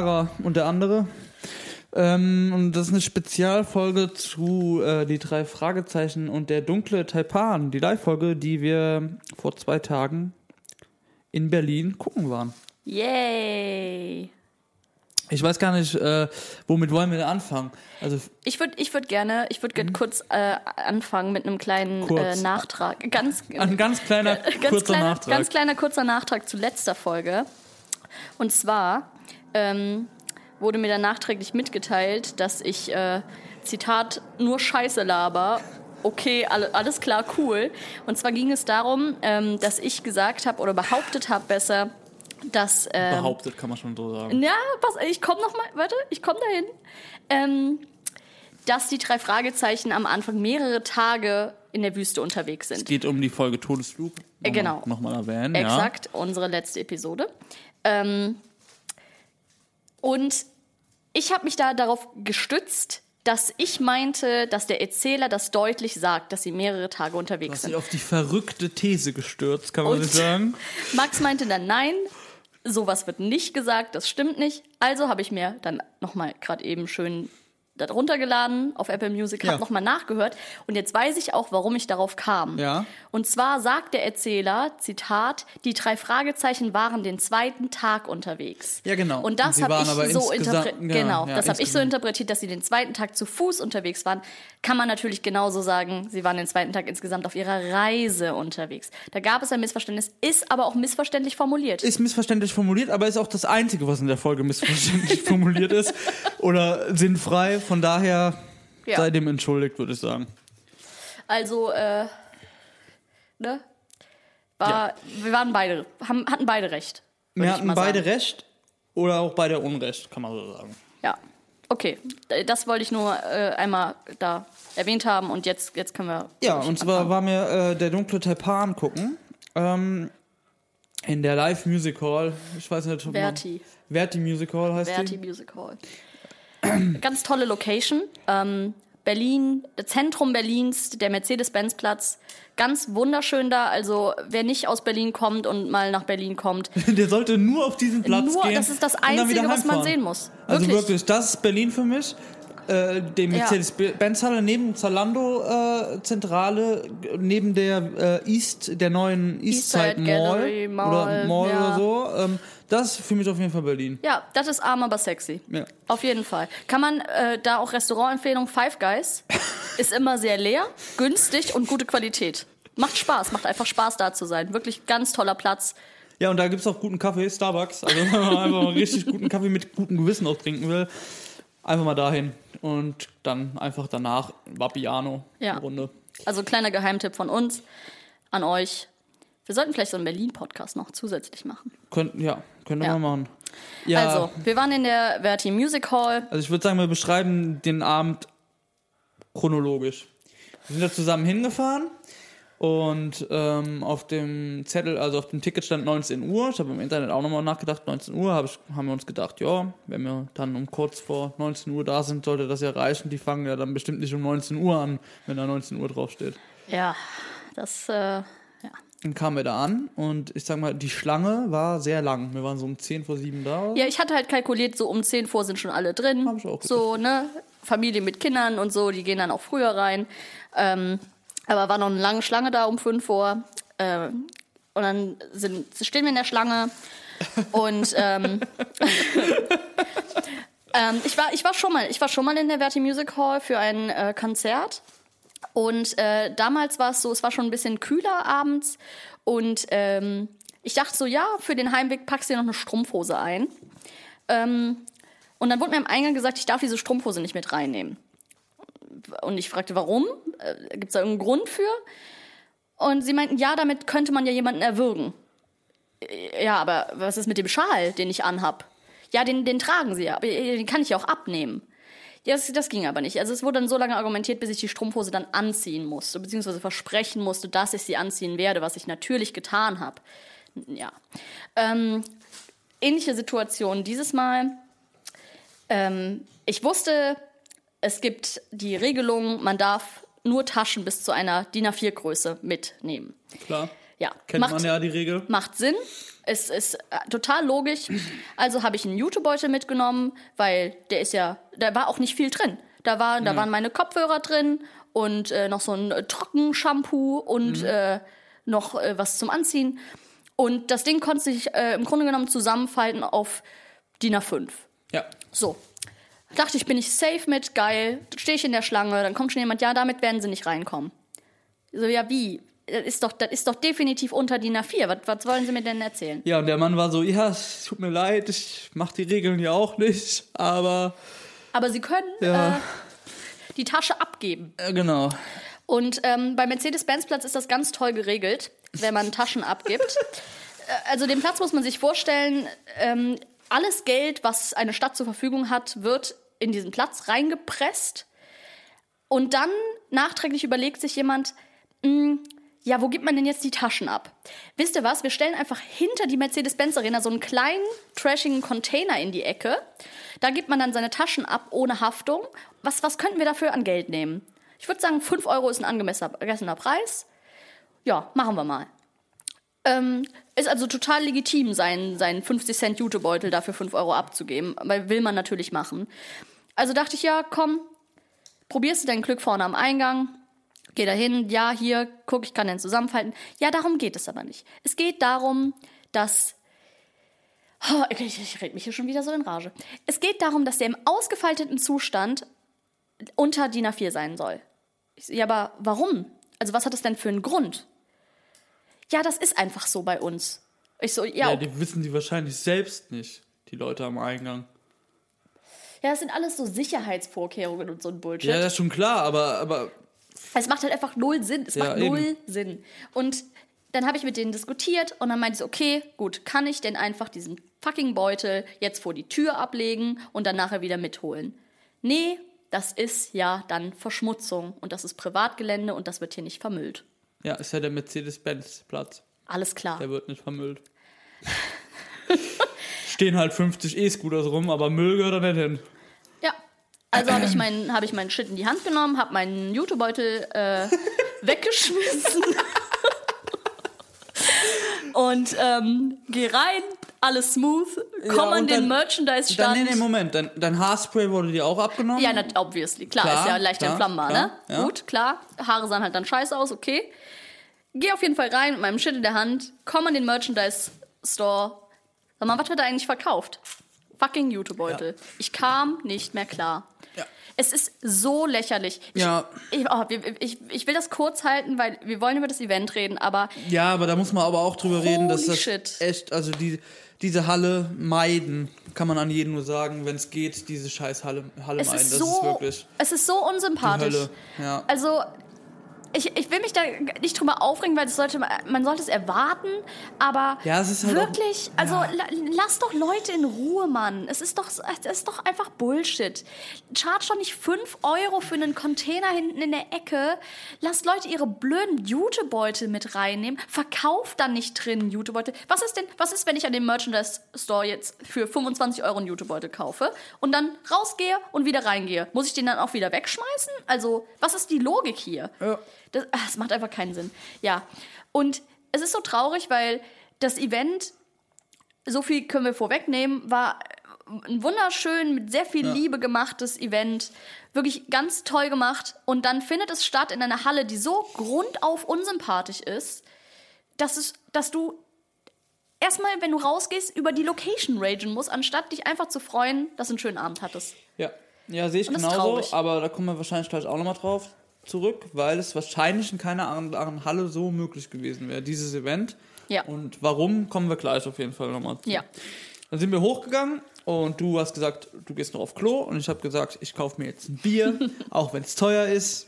Lara und der andere. Ähm, und das ist eine Spezialfolge zu äh, die drei Fragezeichen und der dunkle Taipan, die Live-Folge, die wir vor zwei Tagen in Berlin gucken waren. Yay. Ich weiß gar nicht, äh, womit wollen wir denn anfangen? Also Ich würde ich würd gerne, ich würd gerne kurz äh, anfangen mit einem kleinen Mhm. Äh, Nachtrag. Ganz, ein ganz kleiner, ganz, kurzer kleiner, Nachtrag. ganz kleiner kurzer Nachtrag zu letzter Folge. Und zwar ähm, wurde mir dann nachträglich mitgeteilt, dass ich, äh, Zitat, nur Scheiße laber. Okay, alle, alles klar, cool. Und zwar ging es darum, ähm, dass ich gesagt habe oder behauptet habe besser, dass ähm, Behauptet kann man schon so sagen. ja, pass, ich komme noch mal, warte, ich komme dahin. Ähm, dass die drei Fragezeichen am Anfang mehrere Tage in der Wüste unterwegs Es sind. geht um die Folge Todesflug. Äh, genau. Nochmal erwähnen. Exakt, unsere letzte Episode. Ähm, und ich habe mich da darauf gestützt, dass ich meinte, dass der Erzähler das deutlich sagt, dass sie mehrere Tage unterwegs hast sind. dich auf die verrückte These gestürzt, kann man Und- nicht sagen. Max meinte dann nein, sowas wird nicht gesagt, das stimmt nicht. Also habe ich mir dann nochmal gerade eben schön da runtergeladen auf Apple Music, habe Ja. nochmal nachgehört und jetzt weiß ich auch, warum ich darauf kam. Ja. Und zwar sagt der Erzähler, Zitat, die drei Fragezeichen waren den zweiten Tag unterwegs. Ja, genau. Und das habe ich so interpretiert. ja, genau, ja, das habe ich so interpretiert, dass sie den zweiten Tag zu Fuß unterwegs waren. Kann man natürlich genauso sagen, sie waren den zweiten Tag insgesamt auf ihrer Reise unterwegs. Da gab es ein Missverständnis, ist aber auch missverständlich formuliert. Ist missverständlich formuliert, aber ist auch das Einzige, was in der Folge missverständlich formuliert ist. Oder sinnfrei. Von daher Ja. sei dem entschuldigt, würde ich sagen. Also, äh, ne? War, Wir waren beide, haben, hatten beide recht. Wir hatten beide sagen. recht oder auch beide Unrecht, kann man so sagen. Ja. Okay, das wollte ich nur äh, einmal da erwähnt haben und jetzt, jetzt können wir. Ja, und zwar anfangen. waren wir äh, der dunkle Taipan gucken. Ähm, in der Live Music Hall. Ich weiß nicht, ob man- Verti. Verti Music Hall heißt Verti die. Music Hall. Ganz tolle Location. Ähm, Berlin, Zentrum Berlins, der Mercedes-Benz-Platz. Ganz wunderschön da. Also, wer nicht aus Berlin kommt und mal nach Berlin kommt, Der sollte nur auf diesen Platz nur, gehen. das ist das Einzige, was man sehen muss. Also Wirklich. wirklich, das ist Berlin für mich. Äh, die Mercedes-Benz-Halle neben Zalando-Zentrale, neben der äh, East, der neuen Eastside Eastside Mall, Gallery Mall, oder Mall ja. oder so. Ähm, das ist für mich auf jeden Fall Berlin. Ja, das ist arm, aber sexy. Ja. Auf jeden Fall. Kann man äh, da auch Restaurantempfehlung Five Guys. Ist immer sehr leer, günstig und gute Qualität. Macht Spaß, macht einfach Spaß da zu sein. Wirklich ganz toller Platz. Ja, und da gibt's auch guten Kaffee, Starbucks. Also wenn man einfach mal richtig guten Kaffee mit gutem Gewissen auch trinken will, einfach mal dahin. Und dann einfach danach Vapiano, Ja. Runde. Also kleiner Geheimtipp von uns an euch. Wir sollten vielleicht so einen Berlin-Podcast noch zusätzlich machen. Könnten, ja, könnte Ja. man machen. Ja, Also, wir waren in der Verti Music Hall. Also ich würde sagen, wir beschreiben den Abend chronologisch. Wir sind da zusammen hingefahren und ähm, auf dem Zettel, also auf dem Ticket stand 19 Uhr. Ich habe im Internet auch nochmal nachgedacht, 19 Uhr, hab ich, haben wir uns gedacht, ja, wenn wir dann um kurz vor 19 Uhr da sind, sollte das ja reichen. Die fangen ja dann bestimmt nicht um 19 Uhr an, wenn da 19 Uhr draufsteht. Ja, das, äh. Dann kamen wir da an und ich sag mal, die Schlange war sehr lang. Wir waren so um 10 vor 7 da. Ja, ich hatte halt kalkuliert, so um 10 vor sind schon alle drin. Hab ich auch so, ne? Familie mit Kindern und so, die gehen dann auch früher rein. Ähm, aber war noch eine lange Schlange da um 5 vor. Ähm, und dann sind, stehen wir in der Schlange und ähm, ähm, ich, war, ich, war schon mal, ich war schon mal in der Verti Music Hall für ein äh, Konzert. Und äh, damals war es so, es war schon ein bisschen kühler abends. Und ähm, ich dachte so, ja, für den Heimweg packst du dir noch eine Strumpfhose ein. Ähm, und dann wurde mir am Eingang gesagt, ich darf diese Strumpfhose nicht mit reinnehmen. Und ich fragte, warum? Äh, Gibt es da irgendeinen Grund für? Und sie meinten, ja, damit könnte man ja jemanden erwürgen. Äh, Ja, aber was ist mit dem Schal, den ich anhab? Ja, den, den tragen sie ja, aber den kann ich ja auch abnehmen. Ja, das, das ging aber nicht. Also es wurde dann so lange argumentiert, bis ich die Strumpfhose dann anziehen musste, beziehungsweise versprechen musste, dass ich sie anziehen werde, was ich natürlich getan habe. Ja. Ähm, ähnliche Situation dieses Mal. Ähm, ich wusste, es gibt die Regelung, man darf nur Taschen bis zu einer DIN A4-Größe mitnehmen. Klar. Ja, Kennt macht, man ja die Regel. macht Sinn. Es ist äh, total logisch. Also habe ich einen Jutebeutel mitgenommen, weil der ist ja, da war auch nicht viel drin. Da, war, da waren meine Kopfhörer drin und äh, noch so ein äh, Trockenshampoo und äh, noch äh, was zum Anziehen. Und das Ding konnte sich äh, im Grunde genommen zusammenfalten auf DIN A5. Ja. So. Dachte ich, bin ich safe mit, geil. Stehe ich in der Schlange, dann kommt schon jemand, ja, damit werden sie nicht reinkommen. So, ja, wie? Das ist doch, das ist doch definitiv unter DIN A4. Was, was wollen sie mir denn erzählen? Ja, und der Mann war so, ja, es tut mir leid, ich mach die Regeln ja auch nicht, aber Aber sie können Ja. äh, die Tasche abgeben. äh, genau. Und ähm, bei Mercedes-Benz-Platz ist das ganz toll geregelt, wenn man Taschen abgibt. Äh, Also den Platz muss man sich vorstellen, ähm, alles Geld, was eine Stadt zur Verfügung hat, wird in diesen Platz reingepresst. Und dann nachträglich überlegt sich jemand, mh, ja, wo gibt man denn jetzt die Taschen ab? Wisst ihr was? Wir stellen einfach hinter die Mercedes-Benz-Arena so einen kleinen, trashigen Container in die Ecke. Da gibt man dann seine Taschen ab ohne Haftung. Was, was könnten wir dafür an Geld nehmen? Ich würde sagen, 5 Euro ist ein angemessener Preis. Ja, machen wir mal. Ähm, ist also total legitim, seinen, seinen 50 Cent Jutebeutel dafür 5 Euro abzugeben. Weil will man natürlich machen. Also dachte ich, ja, komm, probierst du dein Glück vorne am Eingang. Geh da hin, ja, hier, guck, ich kann den zusammenfalten. Ja, darum geht es aber nicht. Es geht darum, dass. Oh, ich, ich rede mich hier schon wieder so in Rage. Es geht darum, dass der im ausgefalteten Zustand unter DIN A4 sein soll. Ich ja, aber warum? Also, was hat das denn für einen Grund? Ja, das ist einfach so bei uns. Ich so, ja, Ja, die wissen die wahrscheinlich selbst nicht, die Leute am Eingang. ja, das sind alles so Sicherheitsvorkehrungen und so ein Bullshit. Ja, das ist schon klar, aber, aber Es macht halt einfach null Sinn. Es Ja, macht eben. null Sinn. Und dann habe ich mit denen diskutiert und dann meinte ich so, okay, gut, kann ich denn einfach diesen fucking Beutel jetzt vor die Tür ablegen und dann nachher wieder mitholen? Nee, das ist ja dann Verschmutzung und das ist Privatgelände und das wird hier nicht vermüllt. ja, ist ja der Mercedes-Benz-Platz. Alles klar. Der wird nicht vermüllt. Stehen halt 50 E-Scooters rum, aber Müll gehört da nicht hin. Ja. Also habe ich, meinen hab ich meinen Shit in die Hand genommen, habe meinen Jutebeutel äh, weggeschmissen und ähm, geh rein, alles smooth, komm Ja, an den Dann, Merchandise-Stand. nee, nee, Moment, dein, dein Haarspray wurde dir auch abgenommen? Ja, nat- obviously. Klar, Klar, ist ja leicht klar, entflammbar, klar, ne? ja. Gut, klar. Haare sahen halt dann scheiße aus, okay. Geh auf jeden Fall rein mit meinem Shit in der Hand, komm an den Merchandise-Store. Sag mal, was wird da eigentlich verkauft? Fucking Jutebeutel. Ich kam nicht mehr klar. Es ist so lächerlich. Ich, Ja. Ich, oh, ich, ich will das kurz halten, weil wir wollen über das Event reden, aber Ja, aber da muss man aber auch drüber reden, dass das shit. echt, also die, diese Halle meiden, kann man an jeden nur sagen, wenn es geht, diese scheiß Halle, Halle es meiden. ist das so, ist wirklich es ist so unsympathisch. die Hölle. Ja. Also, ich, ich will mich da nicht drüber aufregen, weil das sollte, man sollte es erwarten, aber Ja, es ist halt auch- wirklich, also ja. la, lass doch Leute in Ruhe, Mann. Es ist doch, es ist doch einfach Bullshit. Charge doch nicht 5 Euro für einen Container hinten in der Ecke. Lasst Leute ihre blöden Jutebeutel mit reinnehmen. Verkauft dann nicht drin Jutebeutel. Was ist denn, was ist, wenn ich an dem Merchandise Store jetzt für 25 Euro einen Jutebeutel kaufe und dann rausgehe und wieder reingehe? Muss ich den dann auch wieder wegschmeißen? Also, was ist die Logik hier? Ja. Das, das macht einfach keinen Sinn. Ja. Und es ist so traurig, weil das Event, so viel können wir vorwegnehmen, war ein wunderschön, mit sehr viel Liebe gemachtes Event. Wirklich ganz toll gemacht. Und dann findet es statt in einer Halle, die so grundauf unsympathisch ist, dass, es, dass du erstmal, wenn du rausgehst, über die Location ragen musst, anstatt dich einfach zu freuen, dass du einen schönen Abend hattest. Ja, ja sehe ich genauso, aber da kommen wir wahrscheinlich gleich auch nochmal drauf zurück, weil es wahrscheinlich in keiner anderen Halle so möglich gewesen wäre, dieses Event. Ja. Und warum, kommen wir gleich auf jeden Fall nochmal zu. Ja. Dann sind wir hochgegangen und du hast gesagt, du gehst noch auf Klo und ich habe gesagt, ich kaufe mir jetzt ein Bier, auch wenn es teuer ist.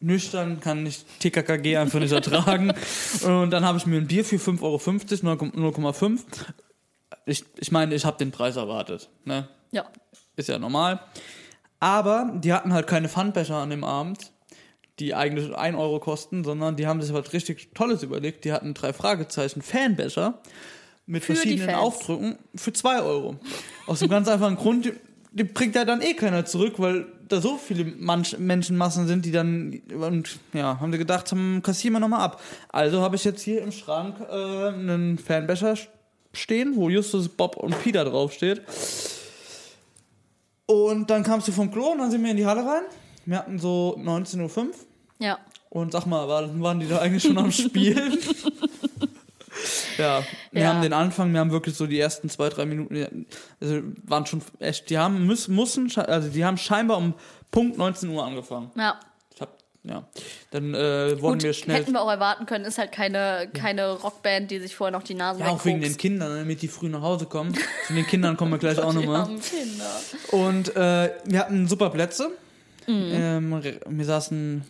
Nüchtern kann ich TKKG einfach nicht ertragen. Und dann habe ich mir ein Bier für 5,50 Euro, 0,5. Ich, ich meine, ich habe den Preis erwartet. Ne? Ja. Ist ja normal. Aber die hatten halt keine Pfandbecher an dem Abend, die eigentlich 1 Euro kosten, sondern die haben sich was richtig Tolles überlegt. Die hatten drei Fragezeichen Fanbecher mit Für verschiedenen. Aufdrücken für 2 Euro. Aus dem ganz einfachen Grund, die bringt ja dann eh keiner zurück, weil da so viele Manch Menschenmassen sind, die dann und ja, haben sie gedacht, haben, kassieren wir nochmal ab. Also habe ich jetzt hier im Schrank äh, einen Fanbecher stehen, wo Justus, Bob und Peter draufsteht. Und dann kamst du vom Klo und dann sind wir in die Halle rein. Wir hatten so 19.05 Uhr. Ja. Und sag mal, waren, die da eigentlich schon am Spielen? ja, wir Ja. haben den Anfang, wir haben wirklich so die ersten zwei, drei Minuten, also waren schon echt, die haben, müssen, also die haben scheinbar um Punkt 19 Uhr angefangen. Ja. Ja. Dann äh, wurden Gut, wir schnell. hätten wir auch erwarten können, ist halt keine, keine Rockband, die sich vorher noch die Nase ja, auch wegen den. Kindern, damit die früh nach Hause kommen. Zu den Kindern kommen wir gleich auch nochmal. Und äh, wir hatten super Plätze. Mhm. Ähm, wir saßen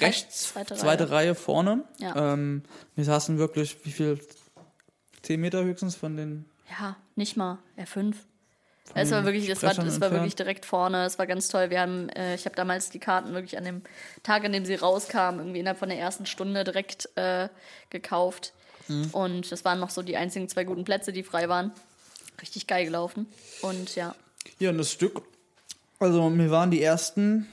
rechts, zweite zweite, Reihe. Reihe. vorne. Ja. Ähm, wir saßen wirklich, wie viel? Zehn Meter höchstens von den. Ja, nicht mal. R5. Es war wirklich, es war, es war wirklich direkt vorne. Es war ganz toll. Wir haben, äh, ich habe damals die Karten wirklich an dem Tag, an dem sie rauskamen, irgendwie innerhalb von der ersten Stunde direkt äh, gekauft. Mhm. Und das waren noch so die einzigen zwei guten Plätze, die frei waren. Richtig geil gelaufen. Und ja, Ja, und das Stück. Also, wir waren die ersten.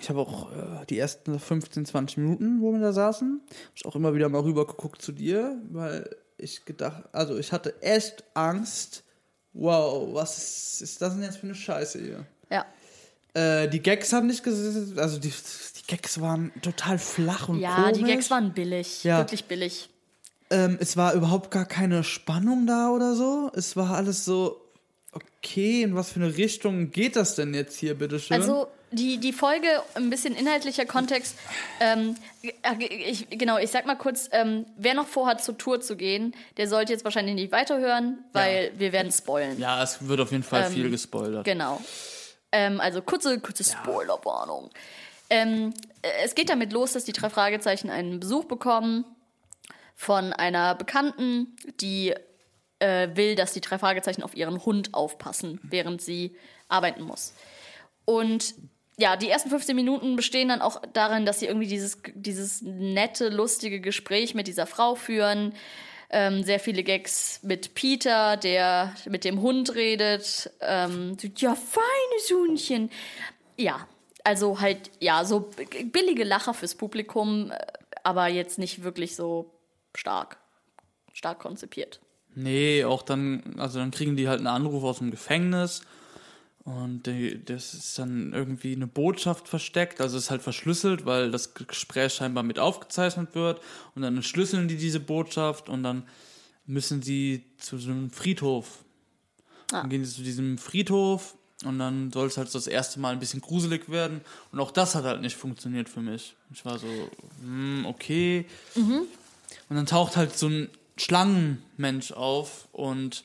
Ich habe auch äh, die ersten 15, 20 Minuten, wo wir da saßen. Hab ich auch immer wieder mal rüber geguckt zu dir, weil ich gedacht, also ich hatte echt Angst. Wow, was ist, ist das denn jetzt für eine Scheiße hier? ja. Äh, die Gags haben nicht gesessen, also die, die Gags waren total flach und Ja, komisch. die Gags waren billig. Ja. Wirklich billig. ähm, es war überhaupt gar keine Spannung da oder so. Es war alles so, okay, in was für eine Richtung geht das denn jetzt hier, bitteschön? Also die, die Folge, ein bisschen inhaltlicher Kontext. Ähm, äh, ich, genau, ich sag mal kurz, ähm, wer noch vorhat, zur Tour zu gehen, der sollte jetzt wahrscheinlich nicht weiterhören, weil wir werden spoilen. ja, es wird auf jeden Fall Ähm, viel gespoilert. Genau. Ähm, also kurze, kurze Spoilerwarnung. Ähm, äh, es geht damit los, dass die drei Fragezeichen einen Besuch bekommen von einer Bekannten, die äh, will, dass die drei Fragezeichen auf ihren Hund aufpassen, während sie arbeiten muss. Und ja, die ersten 15 Minuten bestehen dann auch darin, dass sie irgendwie dieses, dieses nette, lustige Gespräch mit dieser Frau führen. Ähm, sehr viele Gags mit Peter, der mit dem Hund redet. Ähm, ja, feines Hundchen. Ja, also halt, ja, so billige Lacher fürs Publikum, äh, aber jetzt nicht wirklich so stark, stark konzipiert. Nee, auch dann, also dann kriegen die halt einen Anruf aus dem Gefängnis und die, das ist dann irgendwie eine Botschaft versteckt, also ist halt verschlüsselt, weil das Gespräch scheinbar mit aufgezeichnet wird und dann entschlüsseln die diese Botschaft und dann müssen sie zu so einem Friedhof. Ah. Dann gehen sie zu diesem Friedhof und dann soll es halt so das erste Mal ein bisschen gruselig werden und auch das hat halt nicht funktioniert für mich. Ich war so, hm, okay. Und dann taucht halt so ein Schlangenmensch auf und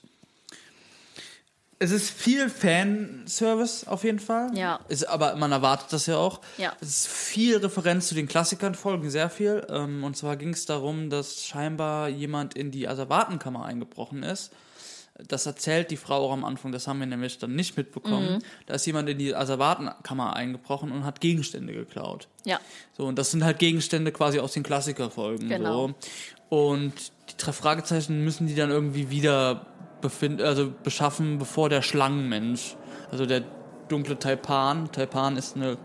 es ist viel Fanservice auf jeden Fall. Ja. Ist, aber man erwartet das ja auch. Ja. Es ist viel Referenz zu den Klassikern, folgen sehr viel. Ähm, und zwar ging es darum, dass scheinbar jemand in die Asservatenkammer eingebrochen ist. Das erzählt die Frau auch am Anfang, das haben wir nämlich dann nicht mitbekommen. Da ist jemand in die Asservatenkammer eingebrochen und hat Gegenstände geklaut. Ja, So, und das sind halt Gegenstände quasi aus den Klassikerfolgen. Genau. So. Und die drei Fragezeichen müssen die dann irgendwie wieder befind also beschaffen, bevor der Schlangenmensch, also der dunkle Taipan, Taipan ist eine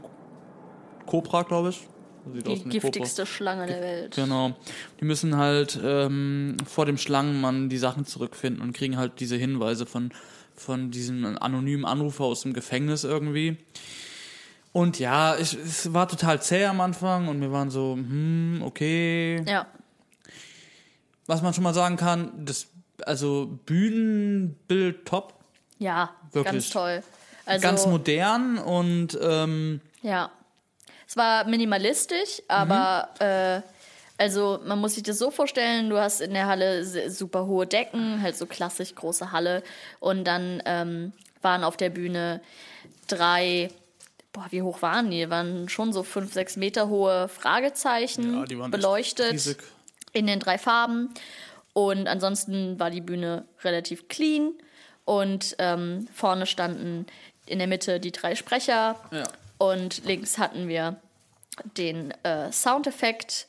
Kobra, glaube ich. Sieht aus die giftigste Schlange der Welt. Genau. Die müssen halt ähm, vor dem Schlangenmann die Sachen zurückfinden und kriegen halt diese Hinweise von, von diesem anonymen Anrufer aus dem Gefängnis irgendwie. Und ja, ich, es war total zäh am Anfang und wir waren so, hm, okay. Ja, Was man schon mal sagen kann, das, also Bühnenbild top, ja, Wirklich. ganz toll. Also, ganz modern und ähm, Ja. Es war minimalistisch, aber äh, also man muss sich das so vorstellen, du hast in der Halle super hohe Decken, halt so klassisch große Halle und dann ähm, waren auf der Bühne drei, boah, wie hoch waren die? Waren schon so fünf, sechs Meter hohe Fragezeichen ja, die waren echt beleuchtet riesig. In den drei Farben. Und ansonsten war die Bühne relativ clean. Und ähm, vorne standen in der Mitte die drei Sprecher. Ja. Und links hatten wir den äh, Soundeffekt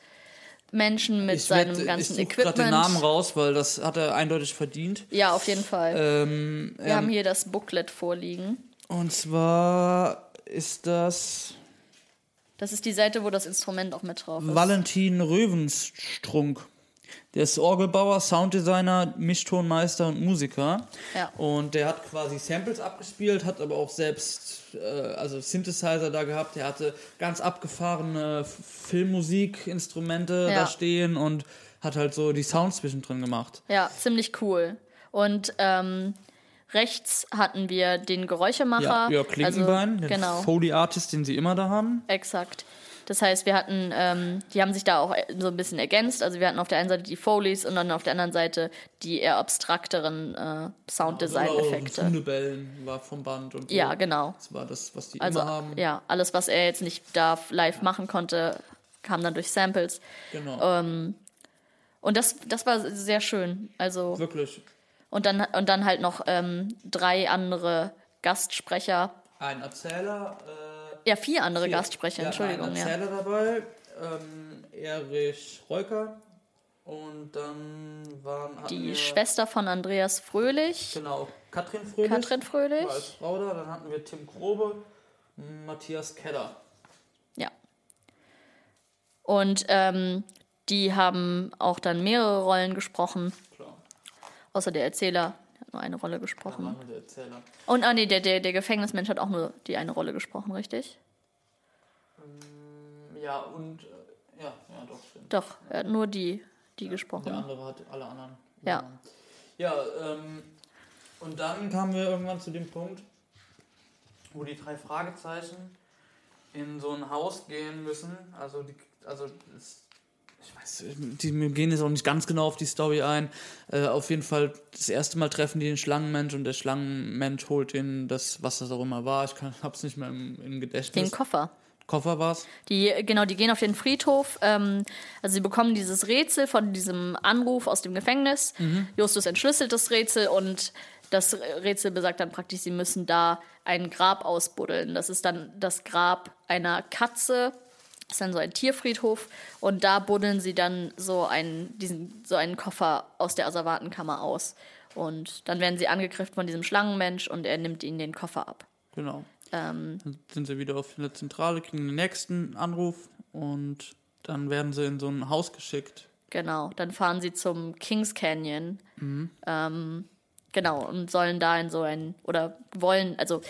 Menschen mit Ich seinem werd- ganzen ich Equipment. den Namen raus, weil das hat er eindeutig verdient. Ja, auf jeden Fall. Ähm, Wir ähm, haben hier das Booklet vorliegen. und zwar ist das Das ist die Seite, wo das Instrument auch mit drauf ist. Valentin Röwenstrunk. Der ist Orgelbauer, Sounddesigner, Mischtonmeister und Musiker. Ja. Und der hat quasi Samples abgespielt, hat aber auch selbst äh, also Synthesizer da gehabt. Der hatte ganz abgefahrene Filmmusikinstrumente Ja. da stehen und hat halt so die Sounds zwischendrin gemacht. Ja, ziemlich cool. Und ähm, rechts hatten wir den Geräuschemacher. Ja, Jörg Klinkenbein, also, den genau, Foley Artist, den sie immer da haben. exakt. Das heißt, wir hatten, ähm, die haben sich da auch so ein bisschen ergänzt. Also wir hatten auf der einen Seite die Foleys und dann auf der anderen Seite die eher abstrakteren äh, Sounddesign-Effekte. Hundebellen war vom Band und so. Ja, genau. Das war das, was die Also immer haben. ja, alles, was er jetzt nicht da live machen konnte, kam dann durch Samples. Genau. Ähm, Und das, das war sehr schön. Also Wirklich. Und dann und dann halt noch ähm, drei andere Gastsprecher. Ein Erzähler. Äh, Ja, vier andere vier- Gastsprecher, ja, Entschuldigung, Ein ja. Erzähler dabei. Ähm, Erich Reuker. Und dann waren. Die Schwester von Andreas Fröhlich, Genau, Katrin Fröhlich. Katrin Fröhlich. war als Frau da. Dann hatten wir Tim Grobe, Matthias Kedder. Ja. Und ähm, die haben auch dann mehrere Rollen gesprochen, außer der Erzähler hat nur eine Rolle gesprochen. wir der Erzähler. Und ah nee, der, der, der Gefängnismensch hat auch nur die eine Rolle gesprochen, richtig? Ja, und. Äh, ja, ja, doch, stimmt. Doch, er hat nur die, die gesprochen. Der andere hat alle anderen. Ja. Ja, ähm, und dann kamen wir irgendwann zu dem Punkt, wo die drei Fragezeichen in so ein Haus gehen müssen. Also, die, also es, ich weiß, die, wir gehen jetzt auch nicht ganz genau auf die Story ein. Äh, auf jeden Fall, das erste Mal treffen die den Schlangenmensch und der Schlangenmensch holt ihnen das, was das auch immer war. Ich kann, hab's nicht mehr im, im Gedächtnis. Den Koffer. Koffer war's. Die, genau, die gehen auf den Friedhof. Ähm, also sie bekommen dieses Rätsel von diesem Anruf aus dem Gefängnis. Justus entschlüsselt das Rätsel und das Rätsel besagt dann praktisch, sie müssen da ein Grab ausbuddeln. Das ist dann das Grab einer Katze. Ist dann so ein Tierfriedhof. Und da buddeln sie dann so einen, diesen, so einen Koffer aus der Asservatenkammer aus. Und dann werden sie angegriffen von diesem Schlangenmensch und er nimmt ihnen den Koffer ab. Genau. Ähm, Dann sind sie wieder auf der Zentrale, kriegen den nächsten Anruf und dann werden sie in so ein Haus geschickt. Genau, dann fahren sie zum Kings Canyon. Ähm, genau, und sollen da in so ein, oder wollen, also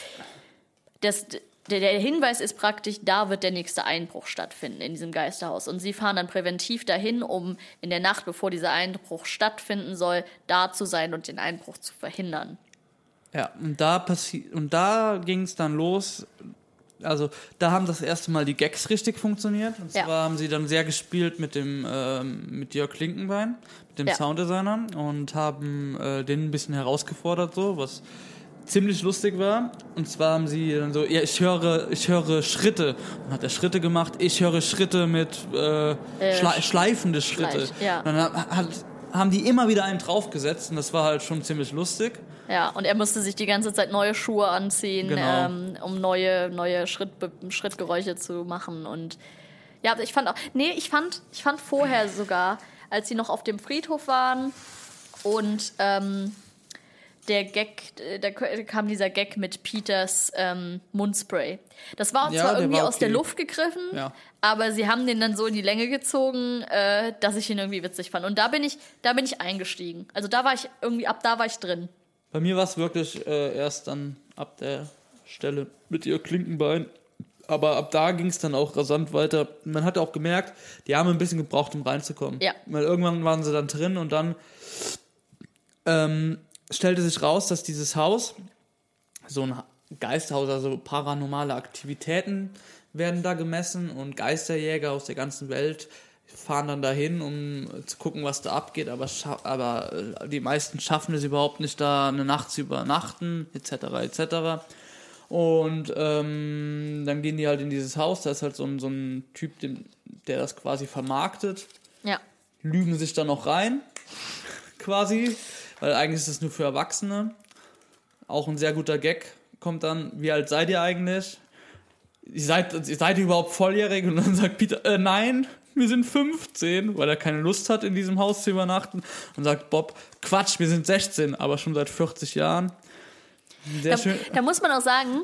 das, der, der Hinweis ist praktisch, da wird der nächste Einbruch stattfinden in diesem Geisterhaus. Und sie fahren dann präventiv dahin, um in der Nacht, bevor dieser Einbruch stattfinden soll, da zu sein und den Einbruch zu verhindern. Ja, und da passi und da ging es dann los. Also da haben das erste Mal die Gags richtig funktioniert. Und Ja. zwar haben sie dann sehr gespielt mit dem ähm, mit Jörg Klinkenbein, mit dem Ja. Sounddesigner und haben äh, den ein bisschen herausgefordert, so was ziemlich lustig war. Und zwar haben sie dann so, ja, ich höre, ich höre Schritte. Und hat er Schritte gemacht. Ich höre Schritte mit äh, schle schleifende Schritte. Schleich, ja. Dann hat, haben die immer wieder einen draufgesetzt und das war halt schon ziemlich lustig. Ja, und er musste sich die ganze Zeit neue Schuhe anziehen, Genau. ähm, um neue, neue Schrittbe Schrittgeräusche zu machen. Und ja, ich fand auch, nee, ich fand, ich fand vorher sogar, als sie noch auf dem Friedhof waren und ähm, der Gag, äh, da kam dieser Gag mit Peters ähm, Mundspray. Das war Ja, zwar irgendwie war aus der okay. Luft gegriffen, Ja. aber sie haben den dann so in die Länge gezogen, äh, dass ich ihn irgendwie witzig fand. Und da bin ich, da bin ich eingestiegen. Also da war ich irgendwie, ab da war ich drin. Bei mir war es wirklich äh, erst dann ab der Stelle mit ihr Klinkenbein. Aber ab da ging es dann auch rasant weiter. Man hat auch gemerkt, die haben ein bisschen gebraucht, um reinzukommen. Ja. Weil irgendwann waren sie dann drin und dann ähm, stellte sich raus, dass dieses Haus, so ein Geisterhaus, also paranormale Aktivitäten werden da gemessen und Geisterjäger aus der ganzen Welt fahren dann dahin, um zu gucken, was da abgeht, aber, aber äh, die meisten schaffen es überhaupt nicht, da eine Nacht zu übernachten, etc. etc. Und ähm, dann gehen die halt in dieses Haus, da ist halt so ein, so ein Typ, dem, der das quasi vermarktet, Ja. lügen sich dann noch rein, quasi, weil eigentlich ist es nur für Erwachsene. Auch ein sehr guter Gag kommt dann, wie alt seid ihr eigentlich? Ihr seid, ihr seid ihr überhaupt volljährig? Und dann sagt Peter, äh, nein, wir sind 15, weil er keine Lust hat, in diesem Haus zu übernachten. Und sagt Bob, Quatsch, wir sind 16, aber schon seit 40 Jahren. Sehr Da, schön. da muss man auch sagen,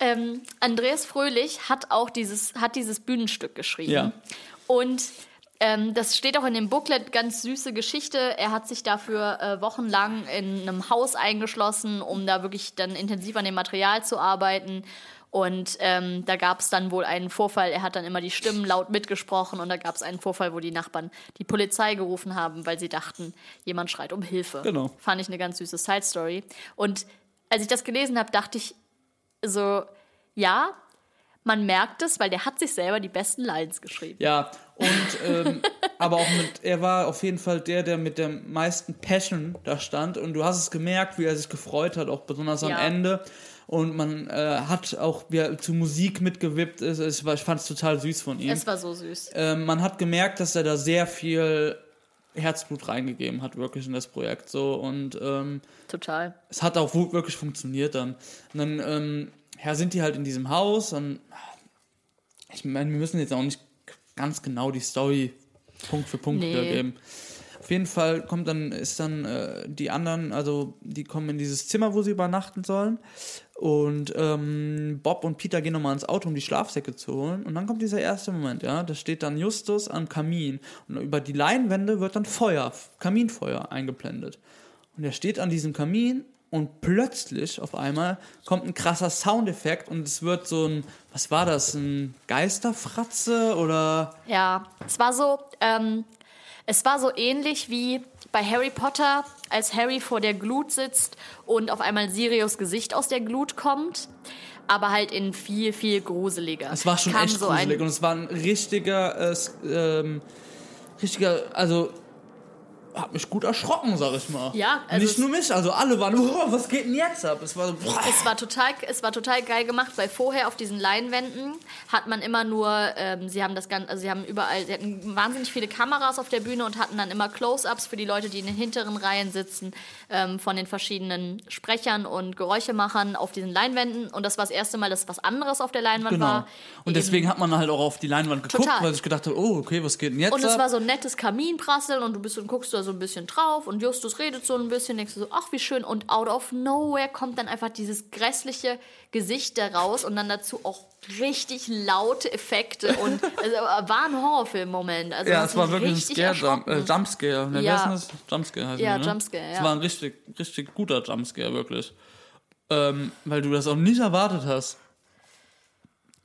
ähm, Andreas Fröhlich hat auch dieses, hat dieses Bühnenstück geschrieben. Ja. Und ähm, das steht auch in dem Booklet, ganz süße Geschichte. Er hat sich dafür äh, wochenlang in einem Haus eingeschlossen, um da wirklich dann intensiv an dem Material zu arbeiten. Und ähm, da gab es dann wohl einen Vorfall, er hat dann immer die Stimmen laut mitgesprochen und da gab es einen Vorfall, wo die Nachbarn die Polizei gerufen haben, weil sie dachten, jemand schreit um Hilfe. Genau. Fand ich eine ganz süße Side-Story. Und als ich das gelesen habe, dachte ich so, ja, man merkt es, weil der hat sich selber die besten Lines geschrieben. Ja, und ähm, aber auch mit, er war auf jeden Fall der, der mit der meisten Passion da stand. Und du hast es gemerkt, wie er sich gefreut hat, auch besonders am Ja. Ende. Und man äh, hat auch, wie er zu Musik mitgewippt ist. Ich, war- ich fand es total süß von ihm. Es war so süß. Ähm, man hat gemerkt, dass er da sehr viel Herzblut reingegeben hat, wirklich in das Projekt. So und ähm, Total. es hat auch wirklich funktioniert dann. Und dann ähm, ja, sind die halt in diesem Haus und ich meine, wir müssen jetzt auch nicht ganz genau die Story Punkt für Punkt Nee. wiedergeben. Auf jeden Fall kommt dann, ist dann äh, die anderen, also die kommen in dieses Zimmer, wo sie übernachten sollen. Und ähm, Bob und Peter gehen nochmal ins Auto, um die Schlafsäcke zu holen. Und dann kommt dieser erste Moment, ja. Da steht dann Justus am Kamin. Und über die Leinwände wird dann Feuer, Kaminfeuer eingeblendet. Und er steht an diesem Kamin und plötzlich auf einmal kommt ein krasser Soundeffekt und es wird so ein, was war das, ein Geisterfratze oder Ja, es war so, ähm, es war so ähnlich wie bei Harry Potter, als Harry vor der Glut sitzt und auf einmal Sirius Gesicht aus der Glut kommt, aber halt in viel, viel gruseliger. Es war schon Kam echt so gruselig und es war ein richtiger, äh, ähm, richtiger, also hat mich gut erschrocken, sag ich mal. Ja, also Nicht es- nur mich, also alle waren, oh, was geht denn jetzt ab? Es war so. Es war total, es war total geil gemacht, weil vorher auf diesen Leinwänden hat man immer nur, ähm, sie haben das Ganze, also sie haben überall, sie hatten wahnsinnig viele Kameras auf der Bühne und hatten dann immer Close-ups für die Leute, die in den hinteren Reihen sitzen, ähm, von den verschiedenen Sprechern und Geräuschemachern auf diesen Leinwänden. Und das war das erste Mal, dass was anderes auf der Leinwand Genau. war. Und deswegen hat man halt auch auf die Leinwand geguckt, Total. weil ich gedacht habe, oh, okay, was geht denn jetzt Und es ab? war so ein nettes Kaminprasseln und du bist und guckst da so ein bisschen drauf und Justus redet so ein bisschen, denkst du so, ach wie schön. Und out of nowhere kommt dann einfach dieses grässliche Gesicht da raus und dann dazu auch richtig laute Effekte und also, war ein Horrorfilm-Moment. Also ja, es war wirklich ein Scare Jump, äh, Jumpscare. Ne, Ja. Ist denn das? Jumpscare heißt Ja, ne? Jumpscare, Es ja. war ein richtig, richtig guter Jumpscare, wirklich. Ähm, weil du das auch nicht erwartet hast.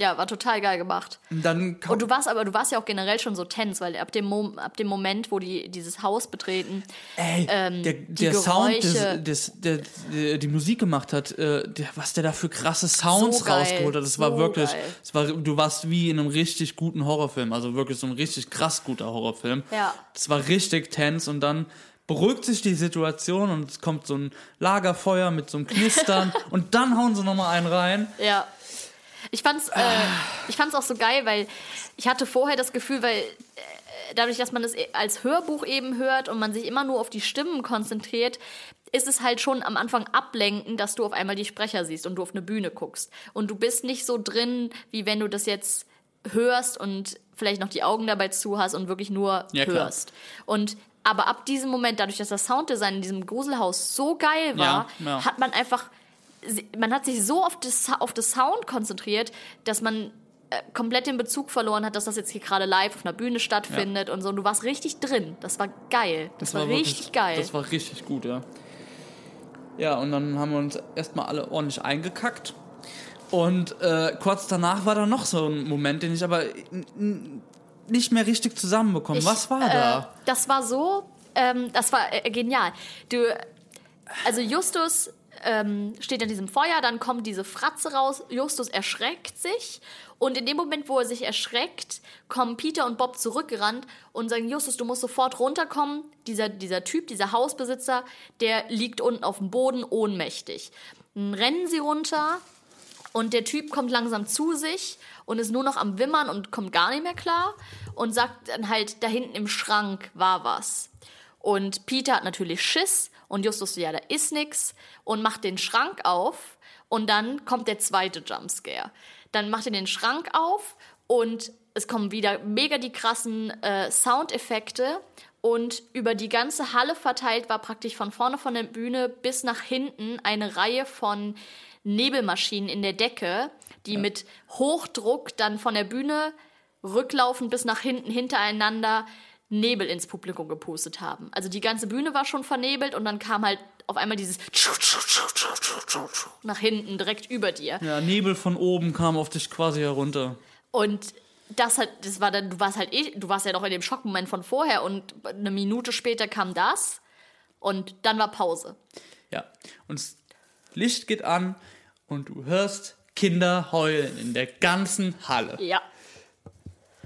Ja, war total geil gemacht. Und dann Und du warst aber, du warst ja auch generell schon so tense, weil ab dem, Mo ab dem Moment, wo die dieses Haus betreten, Ey, ähm, der, der Sound, des, des, der, der die Musik gemacht hat, äh, der, was der da für krasse Sounds So rausgeholt hat, das war so wirklich, geil. das war, du warst wie in einem richtig guten Horrorfilm, also wirklich so ein richtig krass guter Horrorfilm. Ja. Das war richtig tense und dann beruhigt sich die Situation und es kommt so ein Lagerfeuer mit so einem Knistern und dann hauen sie nochmal einen rein. Ja. Ich fand's, äh, ich fand's auch so geil, weil ich hatte vorher das Gefühl, weil äh, dadurch, dass man es als Hörbuch eben hört und man sich immer nur auf die Stimmen konzentriert, ist es halt schon am Anfang ablenken, dass du auf einmal die Sprecher siehst und du auf eine Bühne guckst. Und du bist nicht so drin, wie wenn du das jetzt hörst und vielleicht noch die Augen dabei zu hast und wirklich nur Ja, klar. hörst. Und aber ab diesem Moment, dadurch, dass das Sounddesign in diesem Gruselhaus so geil war, Ja, ja. hat man einfach man hat sich so auf das, auf das Sound konzentriert, dass man äh, komplett den Bezug verloren hat, dass das jetzt hier gerade live auf einer Bühne stattfindet und so. Und du warst richtig drin. Das war geil. Das, war, richtig wirklich- geil. Das war richtig gut, ja. Ja, und dann haben wir uns erstmal alle ordentlich eingekackt. Und äh, kurz danach war da noch so ein Moment, den ich aber nicht mehr richtig zusammenbekomme. Ich, Was war äh, da? Das war so, ähm, das war äh, genial. Du, also Justus ähm, steht in diesem Feuer, dann kommt diese Fratze raus, Justus erschreckt sich und in dem Moment, wo er sich erschreckt, kommen Peter und Bob zurückgerannt und sagen, Justus, du musst sofort runterkommen. Dieser, dieser Typ, dieser Hausbesitzer, der liegt unten auf dem Boden ohnmächtig. Dann rennen sie runter und der Typ kommt langsam zu sich und ist nur noch am Wimmern und kommt gar nicht mehr klar und sagt dann halt, da hinten im Schrank war was. Und Peter hat natürlich Schiss und Justus so, ja, da ist nix. Und macht den Schrank auf. Und dann kommt der zweite Jumpscare. Dann macht er den Schrank auf und es kommen wieder mega die krassen äh, Soundeffekte. Und über die ganze Halle verteilt war praktisch von vorne von der Bühne bis nach hinten eine Reihe von Nebelmaschinen in der Decke, die mit Hochdruck dann von der Bühne rücklaufend bis nach hinten hintereinander Nebel ins Publikum gepustet haben. Also die ganze Bühne war schon vernebelt und dann kam halt auf einmal dieses nach hinten direkt über dir. Ja, Nebel von oben kam auf dich quasi herunter. Und das hat, das war dann, du warst halt eh, du warst ja noch in dem Schockmoment von vorher und eine Minute später kam das und dann war Pause. Ja. Und das Licht geht an und du hörst Kinder heulen in der ganzen Halle. Ja.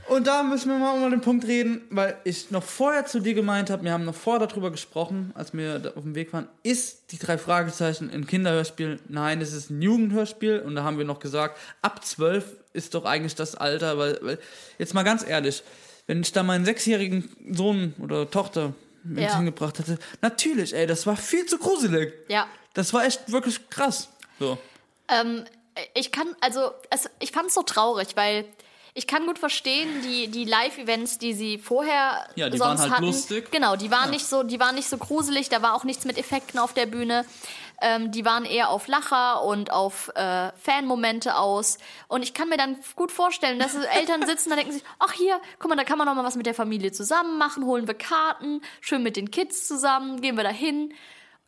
Und da müssen wir mal über den Punkt reden, weil ich noch vorher zu dir gemeint habe, wir haben noch vorher darüber gesprochen, als wir auf dem Weg waren, ist die drei Fragezeichen ein Kinderhörspiel? Nein, es ist ein Jugendhörspiel und da haben wir noch gesagt, ab zwölf ist doch eigentlich das Alter, weil, weil jetzt mal ganz ehrlich, wenn ich da meinen sechsjährigen Sohn oder Tochter mit Ja. hingebracht hätte, natürlich, ey, das war viel zu gruselig. Ja. Das war echt wirklich krass. So. Ähm, ich kann, also, es, ich fand es so traurig, weil ich kann gut verstehen, die, die Live-Events, die sie vorher Ja, die sonst waren halt hatten. lustig. Genau, die waren Ja. nicht so, die waren nicht so gruselig, da war auch nichts mit Effekten auf der Bühne. Ähm, die waren eher auf Lacher und auf äh, Fanmomente aus. Und ich kann mir dann gut vorstellen, dass Eltern sitzen, da denken sich, ach hier, guck mal, da kann man noch mal was mit der Familie zusammen machen, holen wir Karten, schön mit den Kids zusammen, gehen wir da hin.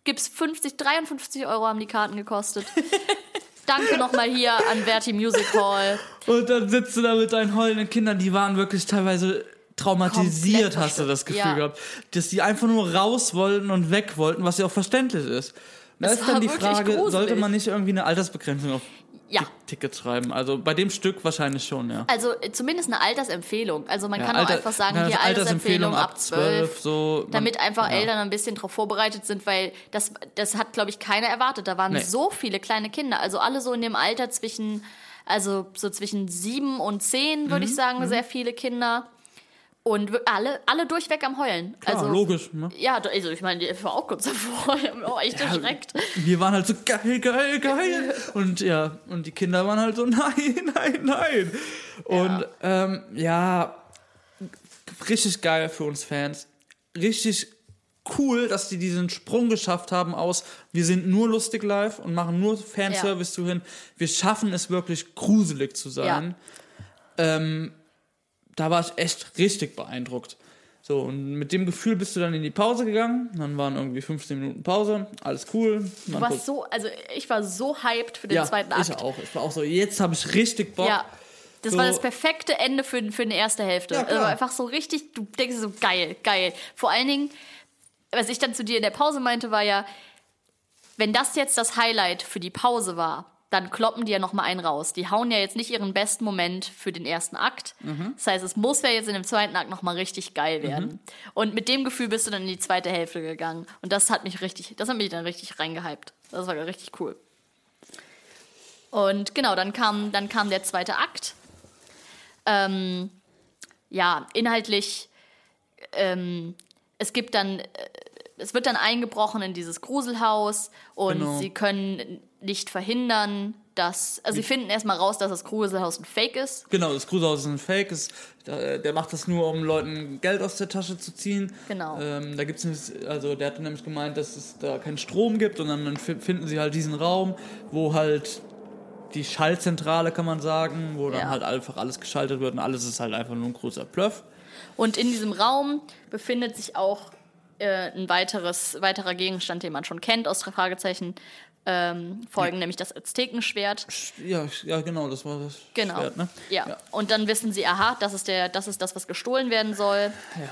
Gibt's 50, 53 Euro haben die Karten gekostet. Danke nochmal hier an Verti Music Hall. Und dann sitzt du da mit deinen heulenden Kindern, die waren wirklich teilweise traumatisiert, Komplett hast du das Gefühl Ja. gehabt. Dass die einfach nur raus wollten und weg wollten, was ja auch verständlich ist. Da ist dann die Frage, gruselig. sollte man nicht irgendwie eine Altersbegrenzung auf Ja, Tickets schreiben? Also bei dem Stück wahrscheinlich schon, ja. also äh, zumindest eine Altersempfehlung. Also man ja kann Alter- auch einfach sagen, hier Altersempfehlung ab 12. so. Damit einfach ja. Eltern ein bisschen darauf vorbereitet sind, weil das, das hat, glaube ich, keiner erwartet. Da waren Nee. so viele kleine Kinder, also alle so in dem Alter zwischen, also so zwischen sieben und zehn, Mhm, würde ich sagen, sehr viele Kinder. Und alle, alle durchweg am Heulen. Klar, also, logisch. Ne? Ja, also ich meine, ich war auch kurz davor. Ich hab mich auch echt erschreckt. Wir waren halt so geil, geil, geil. Und ja, und die Kinder waren halt so, nein, nein, nein. Und ja, ähm, ja richtig geil für uns Fans. Richtig cool, dass die diesen Sprung geschafft haben aus, wir sind nur lustig live und machen nur Fanservice zu hin. Wir schaffen es wirklich gruselig zu sein. Ähm, da war ich echt richtig beeindruckt. So, und mit dem Gefühl bist du dann in die Pause gegangen. Dann waren irgendwie 15 Minuten Pause. Alles cool. Du warst so, also ich war so hyped für den ja, zweiten Akt. ich auch. Ich war auch so, jetzt habe ich richtig Bock. Ja. Das So- war das perfekte Ende für, für eine erste Hälfte. Ja, also einfach so richtig, du denkst so, geil, geil. Vor allen Dingen, was ich dann zu dir in der Pause meinte, war ja, wenn das jetzt das Highlight für die Pause war, dann kloppen die ja noch mal einen raus. Die hauen ja jetzt nicht ihren besten Moment für den ersten Akt. Mhm. Das heißt, es muss ja jetzt in dem zweiten Akt noch mal richtig geil werden. Und mit dem Gefühl bist du dann in die zweite Hälfte gegangen. Und das hat mich richtig, das hat mich dann richtig reingehypt. Das war richtig cool. Und genau, dann kam, dann kam der zweite Akt. Ähm, ja, inhaltlich, ähm, es gibt dann, äh, es wird dann eingebrochen in dieses Gruselhaus und Genau. sie können nicht verhindern, dass, also sie finden erstmal raus, dass das Gruselhaus ein Fake ist. Genau, das Gruselhaus ist ein Fake. Ist, der, der macht das nur, um Leuten Geld aus der Tasche zu ziehen. Genau. Ähm, da gibt's nämlich, also der hat nämlich gemeint, dass es da keinen Strom gibt und dann, dann fi- finden sie halt diesen Raum, wo halt die Schaltzentrale, kann man sagen, wo dann Ja. halt einfach alles geschaltet wird und alles ist halt einfach nur ein großer Bluff. Und in diesem Raum befindet sich auch äh, ein weiteres, weiterer Gegenstand, den man schon kennt aus drei Fragezeichen. Ähm, folgen nämlich das Aztekenschwert. Ja, ja, genau, das war das Genau. Schwert, ne? ja. Ja. Und dann wissen sie, aha, das ist, der, das ist das, was gestohlen werden soll. Ja.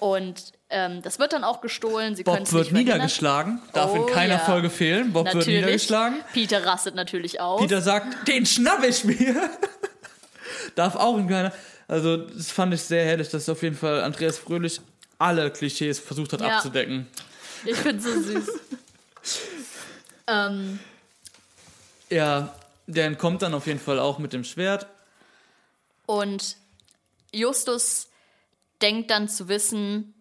Und ähm, das wird dann auch gestohlen. Sie Bob wird niedergeschlagen, darf Oh, in keiner ja. Folge fehlen. Bob wird Natürlich. niedergeschlagen. Peter rastet natürlich aus. Peter sagt, den schnapp ich mir. Darf auch in keiner. Also, das fand ich sehr herrlich, dass auf jeden Fall Andreas Fröhlich alle Klischees versucht hat Ja. abzudecken. Ich finde so süß. ähm, Ja, der entkommt dann auf jeden Fall auch mit dem Schwert. und Justus denkt dann zu wissen,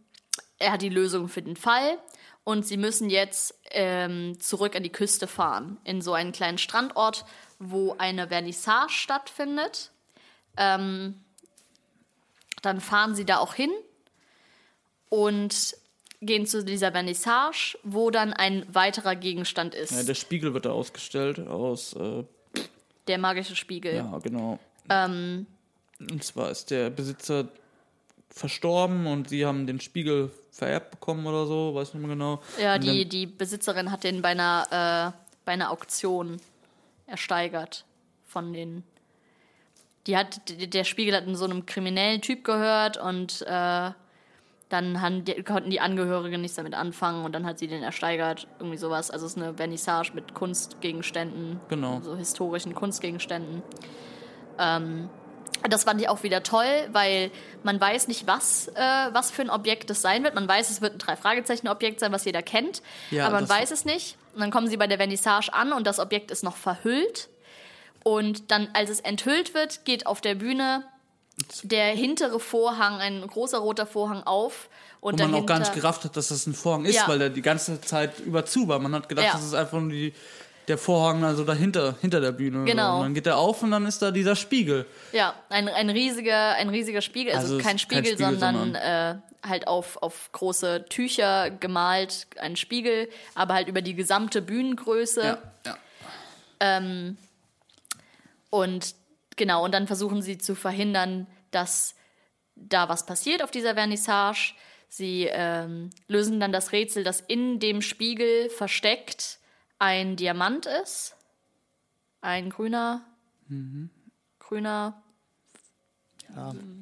er hat die Lösung für den Fall und sie müssen jetzt ähm, zurück an die Küste fahren, in so einen kleinen Strandort, wo eine Vernissage stattfindet. Ähm, dann fahren sie da auch hin und gehen zu dieser Vernissage, wo dann ein weiterer Gegenstand ist. Ja, der Spiegel wird da ausgestellt aus, äh, der magische Spiegel. ja, genau. Ähm, Und zwar ist der Besitzer verstorben und sie haben den Spiegel vererbt bekommen oder so, weiß nicht mehr genau. Ja, Und die, die Besitzerin hat den bei einer, äh, bei einer Auktion ersteigert von den. Die hat, der Spiegel hat in so einem kriminellen Typ gehört und äh, dann haben die, konnten die Angehörigen nichts damit anfangen und dann hat sie den ersteigert, irgendwie sowas. Also es ist eine Vernissage mit Kunstgegenständen, Genau. so historischen Kunstgegenständen. Ähm, das fand ich auch wieder toll, weil man weiß nicht, was, äh, was für ein Objekt das sein wird. Man weiß, es wird ein Drei-Fragezeichen-Objekt sein, was jeder kennt, Ja, aber man weiß es nicht. Und dann kommen sie bei der Vernissage an und das Objekt ist noch verhüllt. Und dann, als es enthüllt wird, geht auf der Bühne der hintere Vorhang, ein großer roter Vorhang auf. Und Wo man dahinter, auch gar nicht gerafft hat, dass das ein Vorhang ist, Ja. weil der die ganze Zeit über zu war. Man hat gedacht, Ja. das ist einfach nur die, der Vorhang also dahinter, hinter der Bühne. Genau. Und dann geht der auf und dann ist da dieser Spiegel. Ja, ein, ein, riesiger, ein riesiger Spiegel, also, Also es kein ist kein Spiegel, Spiegel, sondern äh, halt auf, auf große Tücher gemalt, ein Spiegel, aber halt über die gesamte Bühnengröße. ja. Ähm, und genau, und dann versuchen sie zu verhindern, dass da was passiert auf dieser Vernissage. Sie ähm, lösen dann das Rätsel, dass in dem Spiegel versteckt ein Diamant ist. Ein grüner, grüner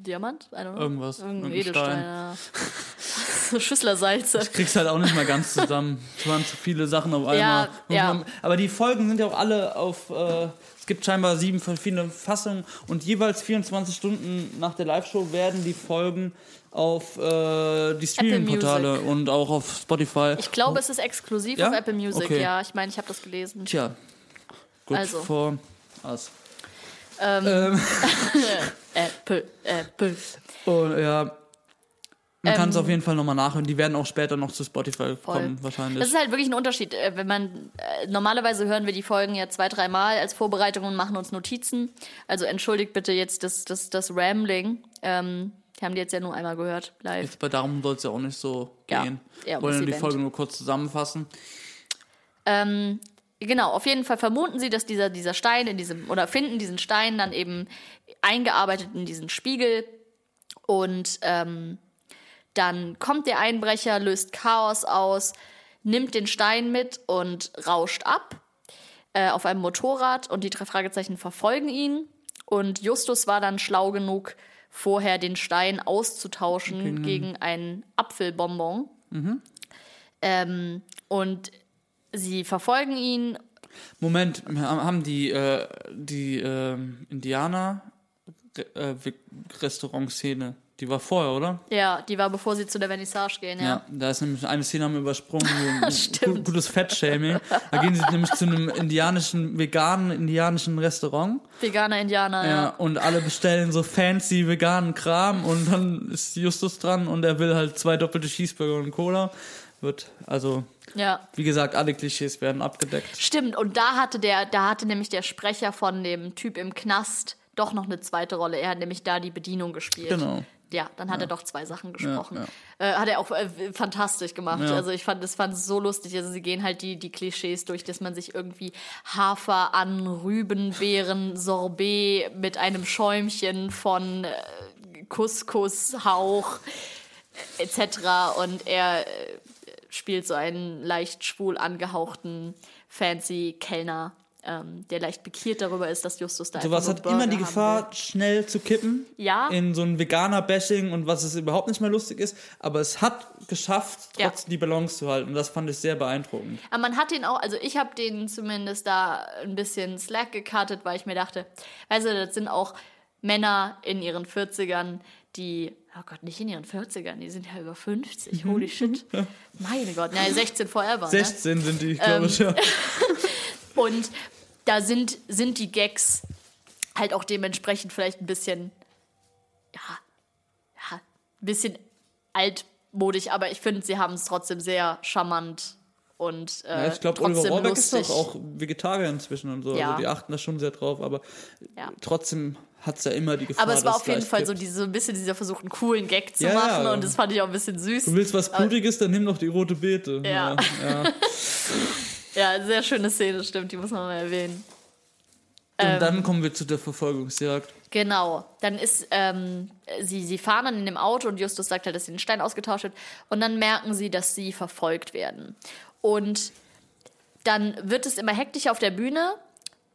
Diamant? I don't know. Irgendwas, Irgendein Edelstein. Stein. Ja. Schüsslersalze. kriegst halt auch nicht mehr ganz zusammen. Es waren zu viele Sachen auf einmal. Ja, ja. Aber die Folgen sind ja auch alle auf. Äh, es gibt scheinbar sieben verschiedene Fassungen und jeweils 24 Stunden nach der Live-Show werden die Folgen auf äh, die Streaming-Portale und auch auf Spotify. Ich glaube, es ist exklusiv Ja? auf Apple Music. Okay. Ja, ich meine, ich habe das gelesen. Tja, gut Also. for us. Apple, Apple. Und ja, man Ähm, kann es auf jeden Fall nochmal nachhören. Die werden auch später noch zu Spotify Voll. kommen, wahrscheinlich. Das ist halt wirklich ein Unterschied. Äh, Wenn man äh, normalerweise hören wir die Folgen ja zwei, dreimal als Vorbereitung und machen uns Notizen. Also entschuldigt bitte jetzt das, das, das Rambling. Ähm, die haben die jetzt ja nur einmal gehört, live. Jetzt bei darum soll es ja auch nicht so Ja, gehen. ja, um Wollen das die. Folge nur kurz zusammenfassen. Ähm, genau, auf jeden Fall vermuten sie, dass dieser, dieser Stein in diesem, oder finden diesen Stein dann eben eingearbeitet in diesen Spiegel. Und ähm, dann kommt der Einbrecher, löst Chaos aus, nimmt den Stein mit und rauscht ab äh, auf einem Motorrad und die drei Fragezeichen verfolgen ihn. Und Justus war dann schlau genug, vorher den Stein auszutauschen gegen einen Apfelbonbon. Ähm, und sie verfolgen ihn. Moment, haben die, äh, die ähm, Indianer äh, Restaurantszene, die war vorher, oder? Ja, die war bevor sie zu der Vernissage gehen, ja. da ist nämlich eine Szene haben wir übersprungen, so ein gutes Fettshaming. Da gehen sie nämlich zu einem indianischen, veganen, indianischen Restaurant. Veganer Indianer, Ja, ja. und alle bestellen so fancy veganen Kram und dann ist Justus dran und er will halt zwei doppelte Cheeseburger und Cola. Wird, also, ja. wie gesagt, alle Klischees werden abgedeckt. Stimmt, und da hatte der, da hatte nämlich der Sprecher von dem Typ im Knast doch noch eine zweite Rolle. Er hat nämlich da die Bedienung gespielt. Genau. Ja, dann hat er doch zwei Sachen gesprochen. ja. Äh, hat er auch äh, fantastisch gemacht. Ja. Also ich fand das fand es so lustig. Also sie gehen halt die, die Klischees durch, dass man sich irgendwie Hafer an Rübenbeeren Sorbet mit einem Schäumchen von äh, Couscous-Hauch äh, etc. Und er äh, spielt so einen leicht schwul angehauchten fancy Kellner, ähm, der leicht pikiert darüber ist, dass Justus da Sowas einfach hat nur immer die Burger Gefahr, schnell zu kippen. Ja. In so ein Veganer-Bashing und was es überhaupt nicht mehr lustig ist. Aber es hat geschafft, Ja. trotzdem die Balance zu halten. Und das fand ich sehr beeindruckend. Aber man hat den auch, also ich habe den zumindest da ein bisschen slack gecuttet, weil ich mir dachte, also das sind auch Männer in ihren 40ern, die, oh Gott, nicht in ihren 40ern, die sind ja über 50, holy shit. Meine Gott, na 16 forever. Ne? 16 sind die, glaube Ähm, ich, ja. Und da sind, sind die Gags halt auch dementsprechend vielleicht ein bisschen, ja, ja ein bisschen altmodig, aber ich finde, sie haben es trotzdem sehr charmant und äh, Ja, ich glaube, Oliver Rohrbeck ist doch auch Vegetarier inzwischen und so. Ja. Also die achten da schon sehr drauf, aber Ja. trotzdem hat es ja immer die Gefahr, Aber es war auf jeden Fall so, kippt. diese, so ein bisschen dieser Versuch, einen coolen Gag zu Ja, machen und das fand ich auch ein bisschen süß. Du willst was Blutiges, dann nimm doch die rote Beete. Ja. ja. Ja, sehr schöne Szene, stimmt, die muss man mal erwähnen. Und Ähm. dann kommen wir zu der Verfolgungsjagd. Genau. Dann ist, ähm, sie, sie fahren dann in dem Auto und Justus sagt halt, dass sie den Stein ausgetauscht hat. Und dann merken sie, dass sie verfolgt werden. Und dann wird es immer hektischer auf der Bühne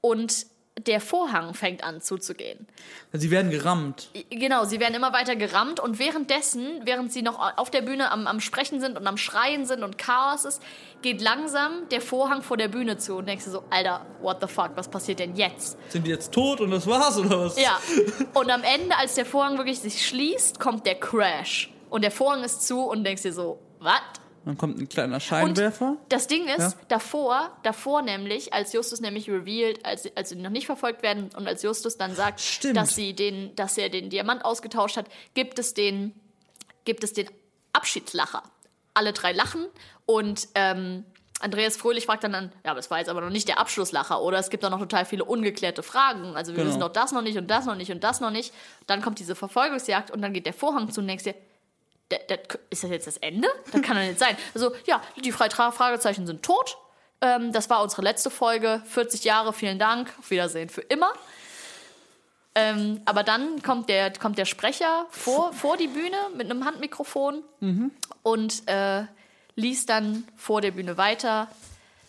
und der Vorhang fängt an zuzugehen. Sie werden gerammt. Genau, sie werden immer weiter gerammt und währenddessen, während sie noch auf der Bühne am, am Sprechen sind und am Schreien sind und Chaos ist, geht langsam der Vorhang vor der Bühne zu und denkst du so, Alter, what the fuck, was passiert denn jetzt? Sind die jetzt tot und das war's oder was? Ja, und am Ende, als der Vorhang wirklich sich schließt, kommt der Crash und der Vorhang ist zu und denkst dir so, was? Dann kommt ein kleiner Scheinwerfer. Das Ding ist, Ja. davor, davor nämlich, als Justus nämlich revealed, als, sie- als sie noch nicht verfolgt werden und als Justus dann sagt, Stimmt. dass sie den, dass er den Diamant ausgetauscht hat, gibt es den, gibt es den Abschiedslacher. Alle drei lachen und ähm, Andreas Fröhlich fragt dann an, ja, aber es war jetzt aber noch nicht der Abschlusslacher oder es gibt auch noch total viele ungeklärte Fragen. Also wir Genau. wissen doch das noch nicht und das noch nicht und das noch nicht. Dann kommt diese Verfolgungsjagd und dann geht der Vorhang zu und denkst dir, da- da- ist das jetzt das Ende? Das kann doch nicht sein. Also, ja, die drei Fragezeichen sind tot. Ähm, das war unsere letzte Folge. 40 Jahre, vielen Dank. Auf Wiedersehen für immer. Ähm, aber dann kommt der, kommt der Sprecher vor, vor die Bühne mit einem Handmikrofon und äh, liest dann vor der Bühne weiter,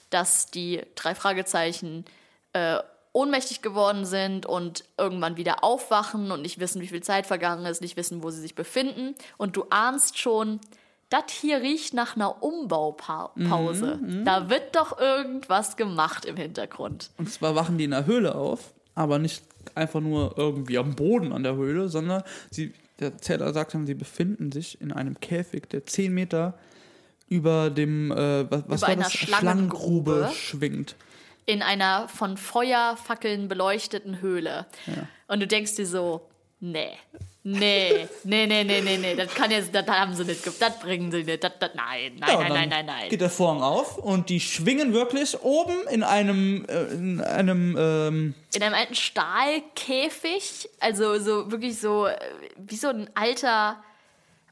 dass die drei Fragezeichen äh, ohnmächtig geworden sind und irgendwann wieder aufwachen und nicht wissen, wie viel Zeit vergangen ist, nicht wissen, wo sie sich befinden. Und du ahnst schon, das hier riecht nach einer Umbaupause. Da wird doch irgendwas gemacht im Hintergrund. Und zwar wachen die in der Höhle auf, aber nicht einfach nur irgendwie am Boden an der Höhle, sondern sie, der Zähler sagt dann, sie befinden sich in einem Käfig, der 10 Meter über dem, äh, was, Über war das? Schlangengrube. schwingt. In einer von Feuerfackeln beleuchteten Höhle. Und du denkst dir so, nee, nee, nee, nee, nee, nee, nee, das kann jetzt, das haben sie nicht, das bringen sie nicht, das, das, nein, nein, Ja, nein, nein, nein, nein. Geht der Vorhang auf und die schwingen wirklich oben in einem, äh, in einem, ähm, In einem alten Stahlkäfig, also so wirklich so, äh, wie so ein alter,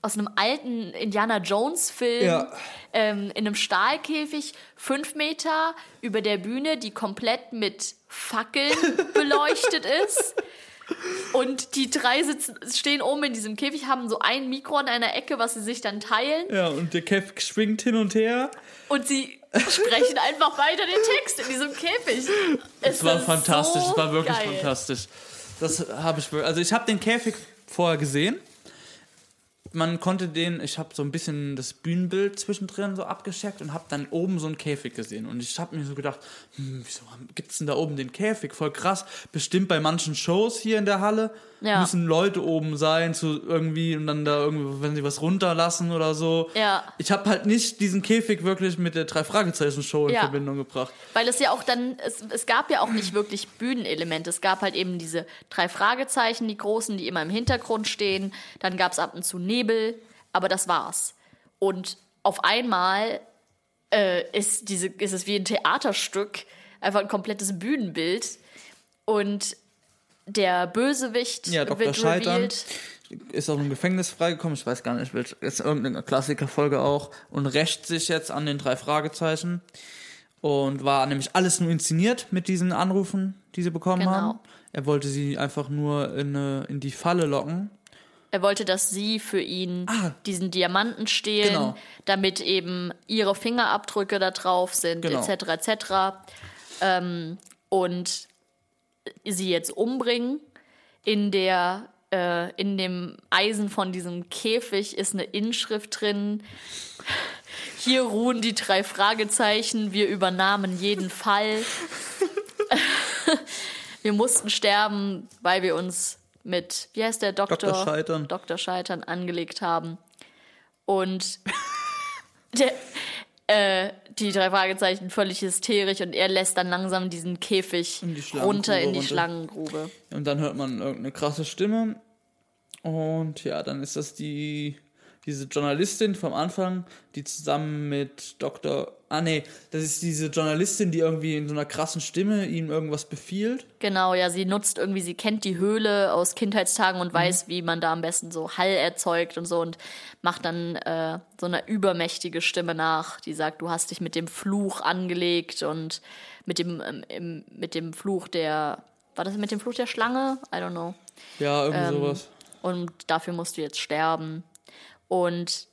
aus einem alten Indiana Jones Film, Ja. ähm, in einem Stahlkäfig, fünf Meter über der Bühne, die komplett mit Fackeln beleuchtet ist. Und die drei sitzen, stehen oben in diesem Käfig, haben so ein Mikro an einer Ecke, was sie sich dann teilen. ja, und der Käfig schwingt hin und her. Und sie sprechen einfach weiter den Text in diesem Käfig. Es Es war fantastisch, so es war wirklich geil. fantastisch. Das habe ich also ich habe den Käfig vorher gesehen. Man konnte den, ich habe so ein bisschen das Bühnenbild zwischendrin so abgescheckt und habe dann oben so einen Käfig gesehen. Und ich habe mir so gedacht, hm, wieso gibt es denn da oben den Käfig? Voll krass. Bestimmt bei manchen Shows hier in der Halle Ja. müssen Leute oben sein, zu irgendwie und dann da irgendwie, wenn sie was runterlassen oder so. Ja. Ich habe halt nicht diesen Käfig wirklich mit der Drei-Fragezeichen-Show in Ja. Verbindung gebracht. Weil es ja auch dann, es, es gab ja auch nicht wirklich Bühnenelemente. Es gab halt eben diese drei Fragezeichen, die großen, die immer im Hintergrund stehen. Dann gab es ab und zu Nebel, aber das war's. Und auf einmal äh, ist, diese, ist es wie ein Theaterstück, einfach ein komplettes Bühnenbild. Und der Bösewicht Ja, Dr. wird Scheitern. revealed. ist aus dem Gefängnis freigekommen, ich weiß gar nicht, welch, ist irgendeine Klassikerfolge auch und rächt sich jetzt an den drei Fragezeichen und war nämlich alles nur inszeniert mit diesen Anrufen, die sie bekommen Genau. haben. Er wollte sie einfach nur in, eine, in die Falle locken. Er wollte, dass sie für ihn Ah. diesen Diamanten stehlen, Genau. damit eben ihre Fingerabdrücke da drauf sind, Genau. etc. etc. Ähm, und sie jetzt umbringen. In der äh, in dem Eisen von diesem Käfig ist eine Inschrift drin. Hier ruhen die drei Fragezeichen. Wir übernahmen jeden Fall. wir mussten sterben, weil wir uns mit, wie heißt der Doktor? Dr. Scheitern. Dr. Scheitern angelegt haben. Und der, äh, die drei Fragezeichen völlig hysterisch und er lässt dann langsam diesen Käfig In runter in die runter. Schlangengrube. Und dann hört man irgendeine krasse Stimme. Und ja, dann ist das die diese Journalistin vom Anfang, die zusammen mit Dr. Ah nee, das ist diese Journalistin, die irgendwie in so einer krassen Stimme ihm irgendwas befiehlt. Genau, ja, sie nutzt irgendwie, sie kennt die Höhle aus Kindheitstagen und weiß, wie man da am besten so Hall erzeugt und so und macht dann äh, so eine übermächtige Stimme nach, die sagt, du hast dich mit dem Fluch angelegt und mit dem, ähm, mit dem Fluch der, war das mit dem Fluch der Schlange? I don't know. Ja, irgendwie Ähm, sowas. Und dafür musst du jetzt sterben. Und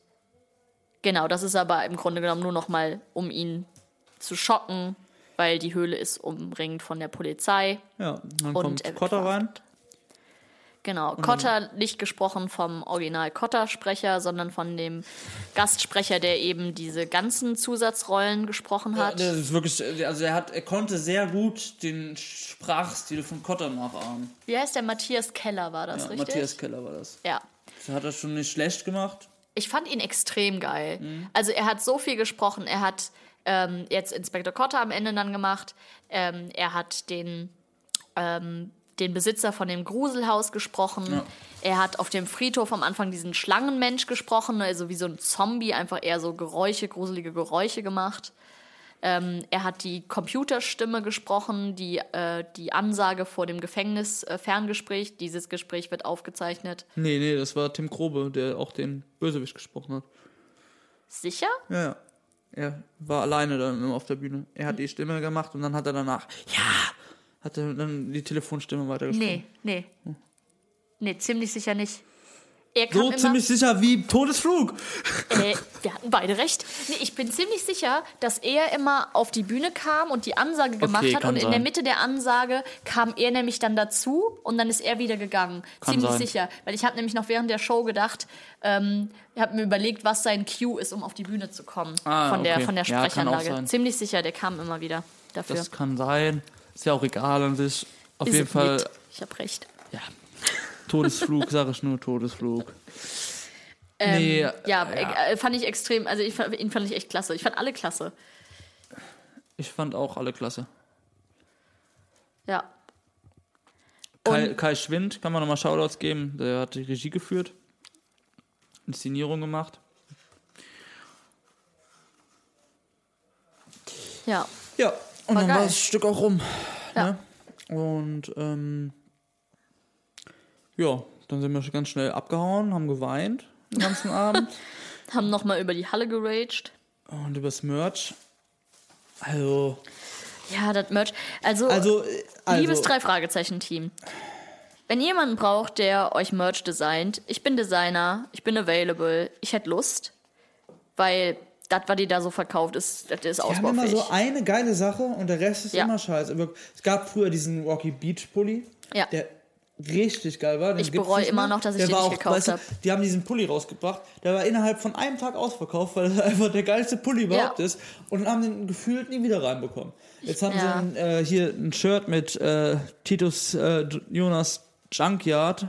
genau, das ist aber im Grunde genommen nur noch mal, um ihn zu schocken, weil die Höhle ist umringt von der Polizei. Ja, dann Und kommt er Cotter rein. Genau, Cotter nicht gesprochen vom Original Cotter-Sprecher, sondern von dem Gastsprecher, der eben diese ganzen Zusatzrollen gesprochen Ja, hat. das ist wirklich, also er hat, er konnte sehr gut den Sprachstil von Cotter nachahmen. Wie heißt der? Matthias Keller war das, Ja, richtig? Matthias Keller war das. Ja. Hat er schon nicht schlecht gemacht. Ich fand ihn extrem geil. Mhm. Also er hat so viel gesprochen. Er hat ähm, jetzt Inspektor Cotter am Ende dann gemacht. Ähm, er hat den, ähm, den Besitzer von dem Gruselhaus gesprochen. Ja. Er hat auf dem Friedhof am Anfang diesen Schlangenmensch gesprochen, also wie so ein Zombie, einfach eher so Geräusche, gruselige Geräusche gemacht. Ähm, er hat die Computerstimme gesprochen, die, äh, die Ansage vor dem Gefängnis-Ferngespräch. Dieses Gespräch wird aufgezeichnet. Nee, nee, das war Tim Krobe, der auch den Bösewicht gesprochen hat. Sicher? Ja, ja. Er war alleine dann immer auf der Bühne. Er hat die Stimme gemacht und dann hat er danach, ja, hat er dann die Telefonstimme weitergesprochen. Nee, nee. Nee, ziemlich sicher nicht. Er kam So immer, ziemlich sicher wie Todesflug. äh, wir hatten beide recht. Nee, ich bin ziemlich sicher, dass er immer auf die Bühne kam und die Ansage gemacht hat. kann Und in der sein. Mitte der Ansage kam er nämlich dann dazu und dann ist er wieder gegangen. Kann ziemlich sein. sicher. Weil ich habe nämlich noch während der Show gedacht, ähm, ich habe mir überlegt, was sein Cue ist, um auf die Bühne zu kommen. Ah, von, der, okay. von der Ja, kann auch Sprechanlage. sein. ziemlich sicher, der kam immer wieder dafür. Das kann sein. Ist ja auch egal an sich. Auf Ist jeden Fall, mit. Ich habe recht. ja. Todesflug, sage ich nur, Todesflug. Ähm, Nee, ja, ja. äh, fand ich extrem, also ich, fand- ihn fand ich echt klasse. Ich fand alle klasse. Ich fand auch alle klasse. Ja. Kai, Kai Schwind, kann man nochmal Shoutouts geben. Der hat die Regie geführt. Inszenierung gemacht. Ja. Ja, und War dann geil. war das Stück auch rum. Ja. Ne? Und ähm, ja, dann sind wir schon ganz schnell abgehauen, haben geweint den ganzen Abend. Haben nochmal über die Halle geraged. Und übers Merch. Also, Ja, das Merch. Also, also, äh, also liebes Drei-Fragezeichen-Team. Wenn ihr jemanden braucht, der euch Merch designt, ich bin Designer, ich bin available, ich hätte Lust, weil das, was die da so verkauft, ist, das ist Wir haben immer ausbaufähig. so eine geile Sache und der Rest ist Ja. immer scheiße. Es gab früher diesen Rocky Beach Pulli, Ja. der richtig geil war. Den Ich bereue immer noch, dass ich der den nicht auch, gekauft weißt du, hab. Die haben diesen Pulli rausgebracht, der war innerhalb von einem Tag ausverkauft, weil das einfach der geilste Pulli überhaupt Ja. ist und haben den gefühlt nie wieder reinbekommen. Jetzt haben Ja. sie ein, äh, hier ein Shirt mit äh, Titus äh, Jonas Junkyard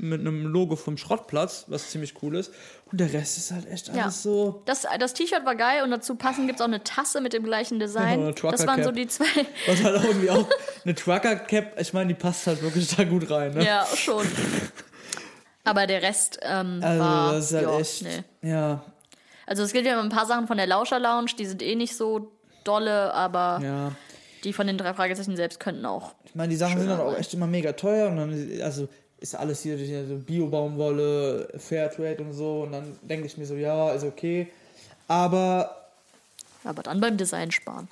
mit einem Logo vom Schrottplatz, was ziemlich cool ist. Und der Rest ist halt echt Ja. alles so. Das, das T-Shirt war geil und dazu passend gibt es auch eine Tasse mit dem gleichen Ja, Design. eine das waren so Trucker-Cap. die zwei. Was halt auch irgendwie auch eine Trucker Cap, ich meine, die passt halt wirklich da gut rein. Ne? Ja, schon. Aber der Rest ähm, Also, war. das ist halt ja, echt. nee. Ja, Also es gibt ja ein paar Sachen von der Lauscher Lounge, die sind eh nicht so dolle, aber ja. die von den drei Fragezeichen selbst könnten auch. Ich meine, die Sachen sind dann auch echt immer mega teuer und dann, also ist alles hier, Bio-Baumwolle, Fairtrade und so und dann denke ich mir so, ja, ist okay. Aber, Aber dann beim Design sparen.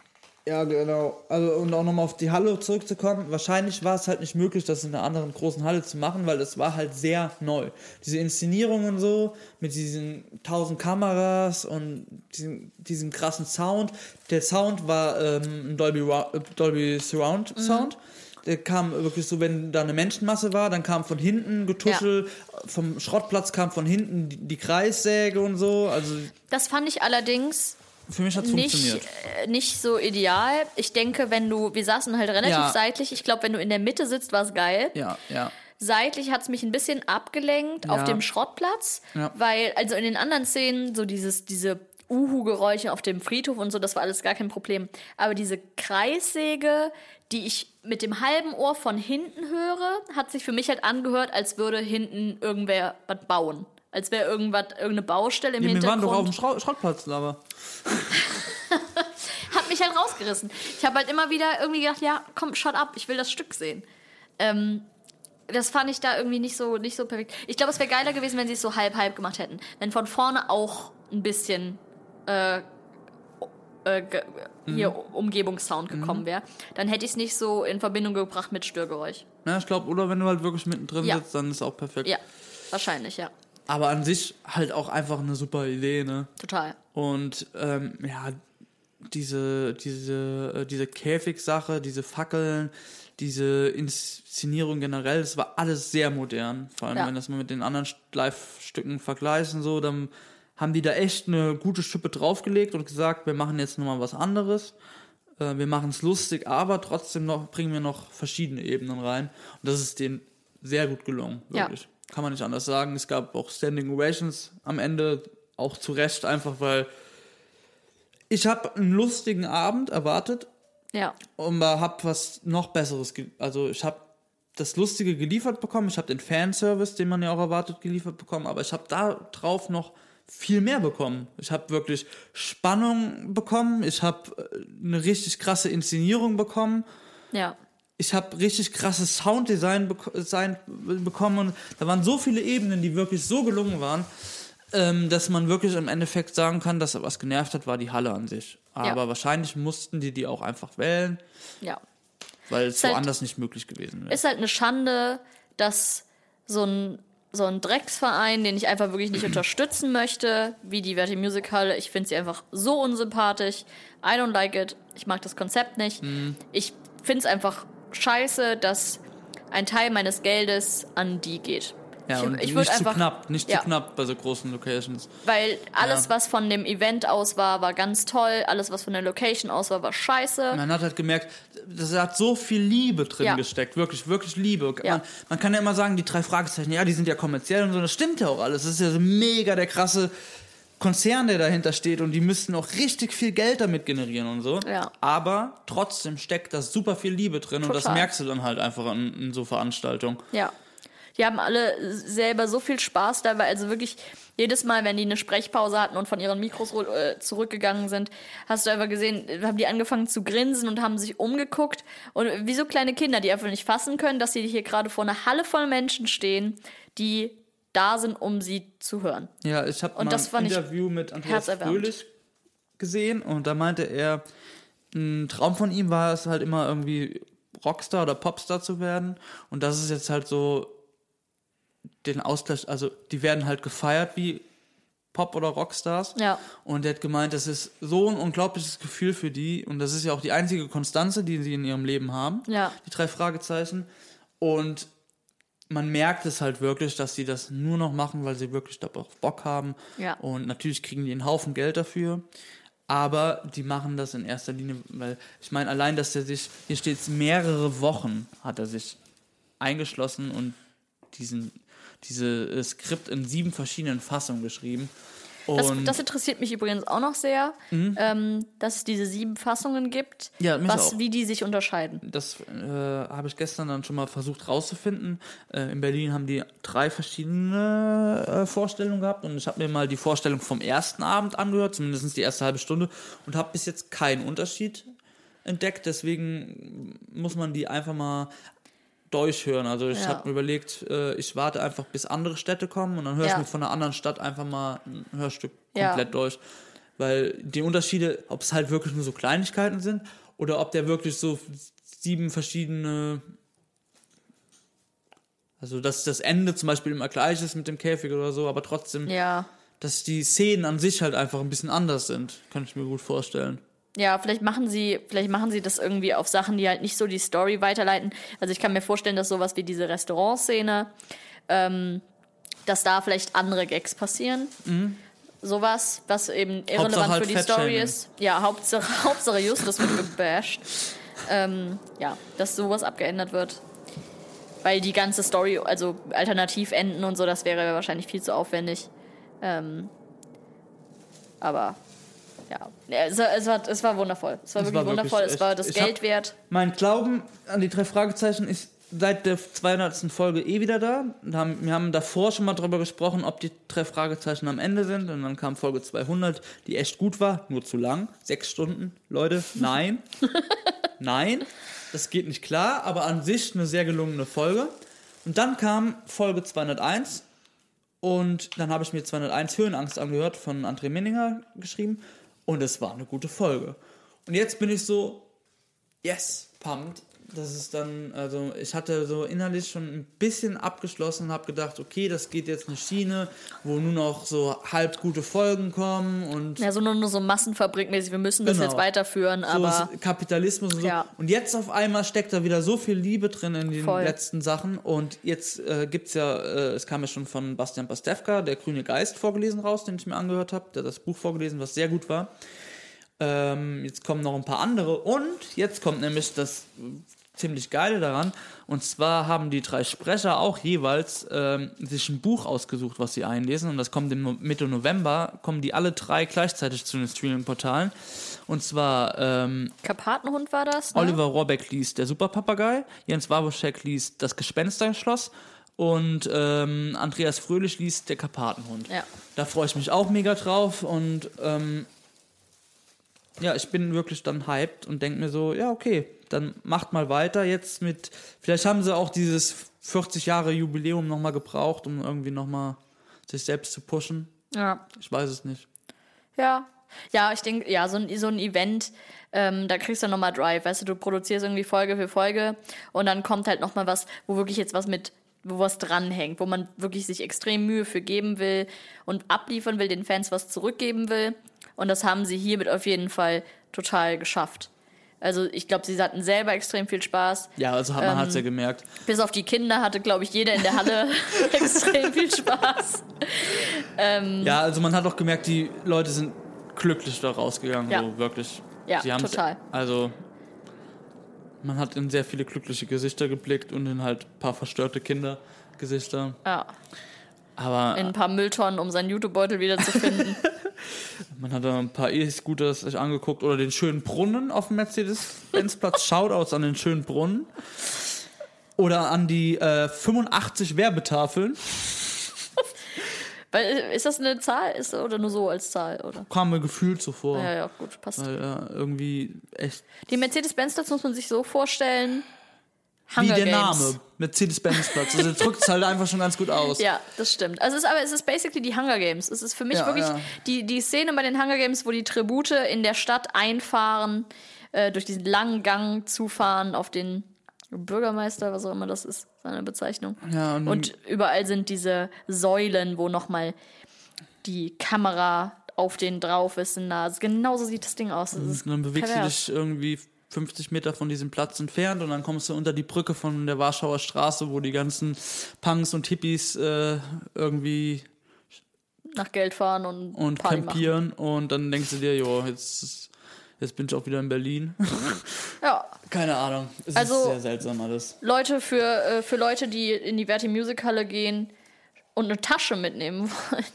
ja, genau, also und auch nochmal auf die Halle zurückzukommen, wahrscheinlich war es halt nicht möglich, das in einer anderen großen Halle zu machen, weil das war halt sehr neu. Diese Inszenierung und so, mit diesen tausend Kameras und diesem, diesem krassen Sound. Der Sound war ähm, ein Dolby, äh, Dolby Surround Sound. Der kam wirklich so, wenn da eine Menschenmasse war, dann kam von hinten Getuschel, vom Schrottplatz kam von hinten die, die Kreissäge und so. Also Das fand ich allerdings für mich hat es nicht, funktioniert. äh, nicht so ideal. Ich denke, wenn du, wir saßen halt relativ Ja. seitlich. Ich glaube, wenn du in der Mitte sitzt, war es geil. Ja, ja. Seitlich hat es mich ein bisschen abgelenkt auf Ja. dem Schrottplatz, Ja. weil, also in den anderen Szenen, so dieses, diese Uhu-Geräusche auf dem Friedhof und so, das war alles gar kein Problem. Aber diese Kreissäge, die ich mit dem halben Ohr von hinten höre, hat sich für mich halt angehört, als würde hinten irgendwer was bauen. Als wäre irgendwas, irgendeine Baustelle im Ja, wir waren Hintergrund. doch auf dem Schrott Schrottplatz, aber. hat mich halt rausgerissen. Ich habe halt immer wieder irgendwie gedacht, ja, komm, shut up, ich will das Stück sehen. Ähm, das fand ich da irgendwie nicht so, nicht so perfekt. Ich glaube, es wäre geiler gewesen, wenn sie es so halb-halb gemacht hätten. Wenn von vorne auch ein bisschen äh, äh, hier Umgebungssound gekommen wäre, dann hätte ich es nicht so in Verbindung gebracht mit Störgeräusch. Ja, ich glaube, oder wenn du halt wirklich mittendrin Ja. sitzt, dann ist auch perfekt. Ja, wahrscheinlich, ja. Aber an sich halt auch einfach eine super Idee, ne? Total. Und ähm, ja, diese, diese, äh, diese Käfig-Sache, diese Fackeln, diese Inszenierung generell, das war alles sehr modern. Vor allem, Ja. wenn das mal mit den anderen St- Live-Stücken vergleichen, so, dann haben die da echt eine gute Schippe draufgelegt und gesagt, wir machen jetzt nochmal was anderes. Äh, wir machen es lustig, aber trotzdem noch bringen wir noch verschiedene Ebenen rein. Und das ist denen sehr gut gelungen, Ja. wirklich. Kann man nicht anders sagen. Es gab auch Standing Ovations am Ende, auch zu Recht, einfach weil ich habe einen lustigen Abend erwartet Ja. und habe was noch Besseres. Also ich habe das Lustige geliefert bekommen, ich habe den Fanservice, den man ja auch erwartet, geliefert bekommen, aber ich habe da drauf noch viel mehr bekommen. Ich habe wirklich Spannung bekommen, ich habe äh, eine richtig krasse Inszenierung bekommen Ja. ich habe richtig krasses Sounddesign bek sein, bekommen und da waren so viele Ebenen, die wirklich so gelungen waren, ähm, dass man wirklich im Endeffekt sagen kann, dass was genervt hat, war die Halle an sich. Aber Ja. wahrscheinlich mussten die die auch einfach wählen, Ja. weil es halt- woanders nicht möglich gewesen wäre. ist halt eine Schande, dass so ein, so ein Drecksverein, den ich einfach wirklich nicht unterstützen möchte, wie die Verti Music Halle, ich finde sie einfach so unsympathisch. I don't like it. Ich mag das Konzept nicht. Mhm. Ich finde es einfach scheiße, dass ein Teil meines Geldes an die geht. Ja, ich, und ich nicht zu knapp, nicht Ja. zu knapp bei so großen Locations. Weil alles, Ja. was von dem Event aus war, war ganz toll. Alles, was von der Location aus war, war scheiße. Man hat halt gemerkt, das hat so viel Liebe drin Ja. gesteckt, wirklich, wirklich Liebe. Man, man kann ja immer sagen, die drei Fragezeichen, ja, die sind ja kommerziell und so, das stimmt ja auch alles. Das ist ja so mega der krasse Konzern, der dahinter steht und die müssten auch richtig viel Geld damit generieren und so. Aber trotzdem steckt da super viel Liebe drin und das Total. merkst du dann halt einfach in, in so Veranstaltungen. Ja. Die haben alle selber so viel Spaß dabei. Also wirklich, jedes Mal, wenn die eine Sprechpause hatten und von ihren Mikros äh, zurückgegangen sind, hast du einfach gesehen, haben die angefangen zu grinsen und haben sich umgeguckt. Und wie so kleine Kinder, die einfach nicht fassen können, dass sie hier gerade vor einer Halle voll Menschen stehen, die da sind, um sie zu hören. Ja, ich habe ein Interview mit Andreas. Fröhlich gesehen und da meinte er, ein Traum von ihm war es halt immer irgendwie Rockstar oder Popstar zu werden und das ist jetzt halt so den Ausgleich, also die werden halt gefeiert wie Pop- oder Rockstars. Ja. Und er hat gemeint, das ist so ein unglaubliches Gefühl für die und das ist ja auch die einzige Konstanze, die sie in ihrem Leben haben. Ja. Die drei Fragezeichen. Und man merkt es halt wirklich, dass sie das nur noch machen, weil sie wirklich darauf Bock haben. Ja. Und natürlich kriegen die einen Haufen Geld dafür. Aber die machen das in erster Linie, weil ich meine, allein, dass er sich, hier steht es, mehrere Wochen hat er sich eingeschlossen und diesen, diese äh, Skript in sieben verschiedenen Fassungen geschrieben. Das, das interessiert mich übrigens auch noch sehr, ähm, dass es diese sieben Fassungen gibt, Ja, was, auch. wie die sich unterscheiden. Das äh, habe ich gestern dann schon mal versucht rauszufinden. Äh, in Berlin haben die drei verschiedene äh, Vorstellungen gehabt und ich habe mir mal die Vorstellung vom ersten Abend angehört, zumindest die erste halbe Stunde, und habe bis jetzt keinen Unterschied entdeckt. Deswegen muss man die einfach mal durchhören. Also ich Ja. habe mir überlegt, äh, ich warte einfach, bis andere Städte kommen und dann höre ich Ja. mir von einer anderen Stadt einfach mal ein Hörstück Ja. komplett durch. Weil die Unterschiede, ob es halt wirklich nur so Kleinigkeiten sind oder ob der wirklich so sieben verschiedene. Also, dass das Ende zum Beispiel immer gleich ist mit dem Käfig oder so, aber trotzdem, Ja. dass die Szenen an sich halt einfach ein bisschen anders sind. Kann ich mir gut vorstellen. Ja, vielleicht machen sie, vielleicht machen sie das irgendwie auf Sachen, die halt nicht so die Story weiterleiten. Also ich kann mir vorstellen, dass sowas wie diese Restaurantszene, ähm, dass da vielleicht andere Gags passieren. Sowas, was eben irrelevant Mhm. Halt für die. Story ist. Ja, Hauptsache, Hauptsache Justus wird gebasht. ähm, ja, dass sowas abgeändert wird. Weil die ganze Story, also alternativ enden und so, das wäre wahrscheinlich viel zu aufwendig. Ähm, aber ja, es, war- es, war, es war wundervoll. Es war Es wirklich war wirklich wundervoll. es war das hab- Geld wert. Mein Glauben an die drei Fragezeichen ist seit der 200. Folge eh wieder da. Wir haben, wir haben davor schon mal drüber gesprochen, ob die drei Fragezeichen am Ende sind. Und dann kam Folge 200, die echt gut war, nur zu lang. Sechs Stunden. Leute, nein. nein, das geht nicht klar, aber an sich eine sehr gelungene Folge. Und dann kam Folge 201. Und dann habe ich mir 201 Höhenangst angehört, von André Minninger geschrieben. Und es war eine gute Folge. Und jetzt bin ich so, yes, pumped das ist dann, also ich hatte so innerlich schon ein bisschen abgeschlossen und habe gedacht, okay, das geht jetzt eine Schiene, wo nur noch so halb gute Folgen kommen und. Ja, so nur, nur so massenfabrikmäßig, wir müssen das genau. jetzt weiterführen, aber. So Kapitalismus und so. Ja. Und jetzt auf einmal steckt da wieder so viel Liebe drin in den Voll. letzten Sachen und jetzt äh, gibt es ja, äh, es kam ja schon von Bastian Pastewka, der Grüne Geist vorgelesen raus, den ich mir angehört habe, der hat das Buch vorgelesen, was sehr gut war. Ähm, jetzt kommen noch ein paar andere und jetzt kommt nämlich das ziemlich geile daran. Und zwar haben die drei Sprecher auch jeweils ähm, sich ein Buch ausgesucht, was sie einlesen. Und das kommt im Mitte November, kommen die alle drei gleichzeitig zu den Streaming-Portalen. Und zwar ähm, Karpatenhund war das. Ne? Oliver Rohrbeck liest Der Superpapagei, Jens Wabuschek liest Das Gespensterschloss und ähm, Andreas Fröhlich liest Der Karpatenhund. Ja. Da freue ich mich auch mega drauf und ähm, ja, ich bin wirklich dann hyped und denke mir so, ja, okay, dann macht mal weiter jetzt mit, vielleicht haben sie auch dieses 40 Jahre Jubiläum nochmal gebraucht, um irgendwie nochmal sich selbst zu pushen. Ja. Ich weiß es nicht. Ja. Ja, ich denke, ja, so ein, so ein Event, ähm, da kriegst du nochmal Drive, weißt du, du produzierst irgendwie Folge für Folge und dann kommt halt nochmal was, wo wirklich jetzt was mit wo was dranhängt, wo man wirklich sich extrem Mühe für geben will und abliefern will, den Fans was zurückgeben will. Und das haben sie hiermit auf jeden Fall total geschafft. Also ich glaube, sie hatten selber extrem viel Spaß. Ja, also man ähm, hat es ja gemerkt. Bis auf die Kinder hatte, glaube ich, jeder in der Halle extrem viel Spaß. ähm, ja, also man hat auch gemerkt, die Leute sind glücklich da rausgegangen, ja. so wirklich. Ja, total. Also man hat in sehr viele glückliche Gesichter geblickt und in halt ein paar verstörte Kindergesichter. Ja. Aber in ein paar Mülltonnen, um seinen Jutebeutel wieder zu finden. Man hat ein paar E-Scooters sich angeguckt oder den schönen Brunnen auf dem Mercedes-Benz-Platz. Shoutouts an den schönen Brunnen. Oder an die äh, 85 Werbetafeln. Weil, ist das eine Zahl ist, oder nur so als Zahl? Oder? Kam mir gefühlt so vor. Ja, ja, gut, passt. Weil ja, irgendwie echt. Die Mercedes-Benz-Platz muss man sich so vorstellen. Hunger Wie der Games. Name, Mercedes-Benz-Platz. Also drückt es halt einfach schon ganz gut aus. Ja, das stimmt. Also es ist aber es ist basically die Hunger Games. Es ist für mich ja, wirklich ja. Die, die Szene bei den Hunger Games, wo die Tribute in der Stadt einfahren, äh, durch diesen langen Gang zufahren auf den Bürgermeister, was auch immer das ist, seine Bezeichnung. Ja, und, und überall sind diese Säulen, wo nochmal die Kamera auf den drauf ist. Also genauso sieht das Ding aus. Das und dann bewegst du dich irgendwie 50 Meter von diesem Platz entfernt und dann kommst du unter die Brücke von der Warschauer Straße, wo die ganzen Punks und Hippies äh, irgendwie nach Geld fahren und, und campieren und dann denkst du dir, jo, jetzt, jetzt bin ich auch wieder in Berlin. ja. Keine Ahnung. Es also, ist sehr seltsam alles. Leute, für, äh, für Leute, die in die Verti Music Halle gehen und eine Tasche mitnehmen wollen,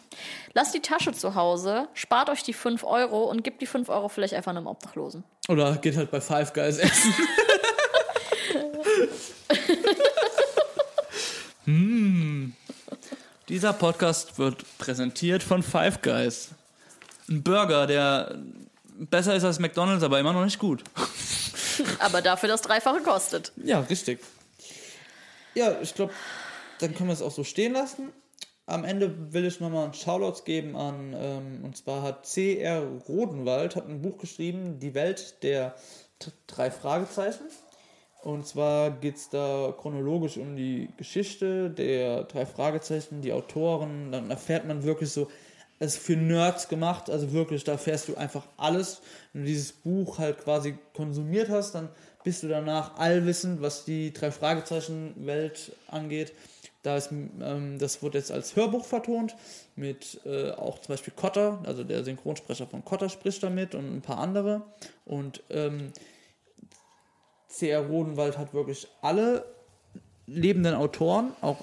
Lasst die Tasche zu Hause, spart euch die 5 Euro und gebt die 5 Euro vielleicht einfach einem Obdachlosen. Oder geht halt bei Five Guys essen. hm. Dieser Podcast wird präsentiert von Five Guys. Ein Burger, der besser ist als McDonald's, aber immer noch nicht gut. aber dafür das Dreifache kostet. Ja, richtig. Ja, ich glaube, dann können wir es auch so stehen lassen am Ende will ich nochmal einen Shoutout geben an, ähm, und zwar hat C.R. Rodenwald hat ein Buch geschrieben, Die Welt der drei Fragezeichen. Und zwar geht es da chronologisch um die Geschichte der drei Fragezeichen, die Autoren. Dann erfährt man wirklich so, ist für Nerds gemacht, also wirklich, da erfährst du einfach alles. Wenn du dieses Buch halt quasi konsumiert hast, dann bist du danach allwissend, was die drei Fragezeichen-Welt angeht. Da ist, ähm, das wurde jetzt als Hörbuch vertont, mit äh, auch zum Beispiel Kotter, also der Synchronsprecher von Kotter spricht damit und ein paar andere. Und ähm, C.R. Rodenwald hat wirklich alle lebenden Autoren, auch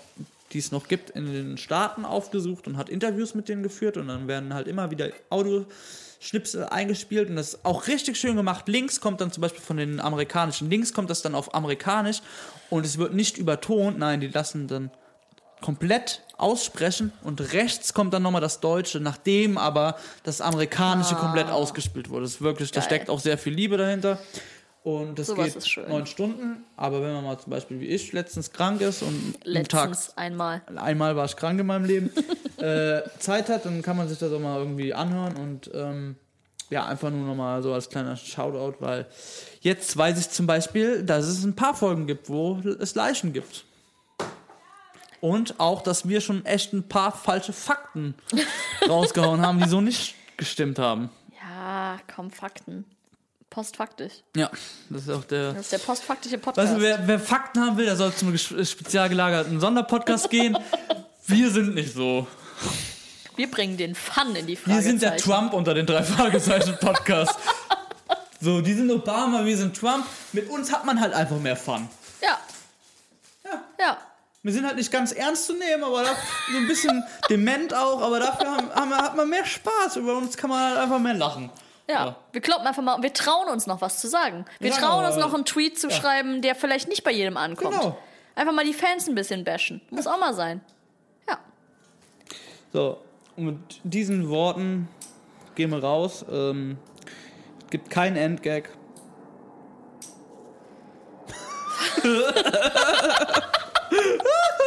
die es noch gibt, in den Staaten aufgesucht und hat Interviews mit denen geführt und dann werden halt immer wieder Audioschnipsel eingespielt und das ist auch richtig schön gemacht. Links kommt dann zum Beispiel von den amerikanischen, links kommt das dann auf amerikanisch und es wird nicht übertont, nein, die lassen dann komplett aussprechen und rechts kommt dann nochmal das Deutsche, nachdem aber das Amerikanische komplett ausgespielt wurde. Das ist wirklich, da Geil. steckt auch sehr viel Liebe dahinter. Und das Sowas geht neun Stunden, aber wenn man mal zum Beispiel wie ich letztens krank ist und einen Tag, Letztens einmal. einmal war ich krank in meinem Leben, äh, Zeit hat, dann kann man sich das auch mal irgendwie anhören und ähm, ja, einfach nur nochmal so als kleiner Shoutout, weil jetzt weiß ich zum Beispiel, dass es ein paar Folgen gibt, wo es Leichen gibt. Und auch, dass wir schon echt ein paar falsche Fakten rausgehauen haben, die so nicht gestimmt haben. Ja, komm, Fakten. Postfaktisch. Ja, das ist auch der. Das ist der postfaktische Podcast. Weißt du, wer, wer Fakten haben will, der soll zum spezial gelagerten Sonderpodcast gehen. Wir sind nicht so. Wir bringen den Fun in die Frage. Wir sind der Trump unter den drei Fragezeichen Podcast. so, die sind Obama, wir sind Trump. Mit uns hat man halt einfach mehr Fun. Ja. Ja. Ja. Wir sind halt nicht ganz ernst zu nehmen, aber da, so ein bisschen dement auch, aber dafür haben, haben, hat man mehr Spaß. Über uns kann man halt einfach mehr lachen. Ja, Ja. wir kloppen einfach mal, wir trauen uns noch was zu sagen. Wir Ja, trauen uns noch einen Tweet zu schreiben, der vielleicht nicht bei jedem ankommt. Genau. Einfach mal die Fans ein bisschen bashen. Muss auch mal sein. Ja. So, und mit diesen Worten gehen wir raus. Ähm, es gibt keinen Endgag.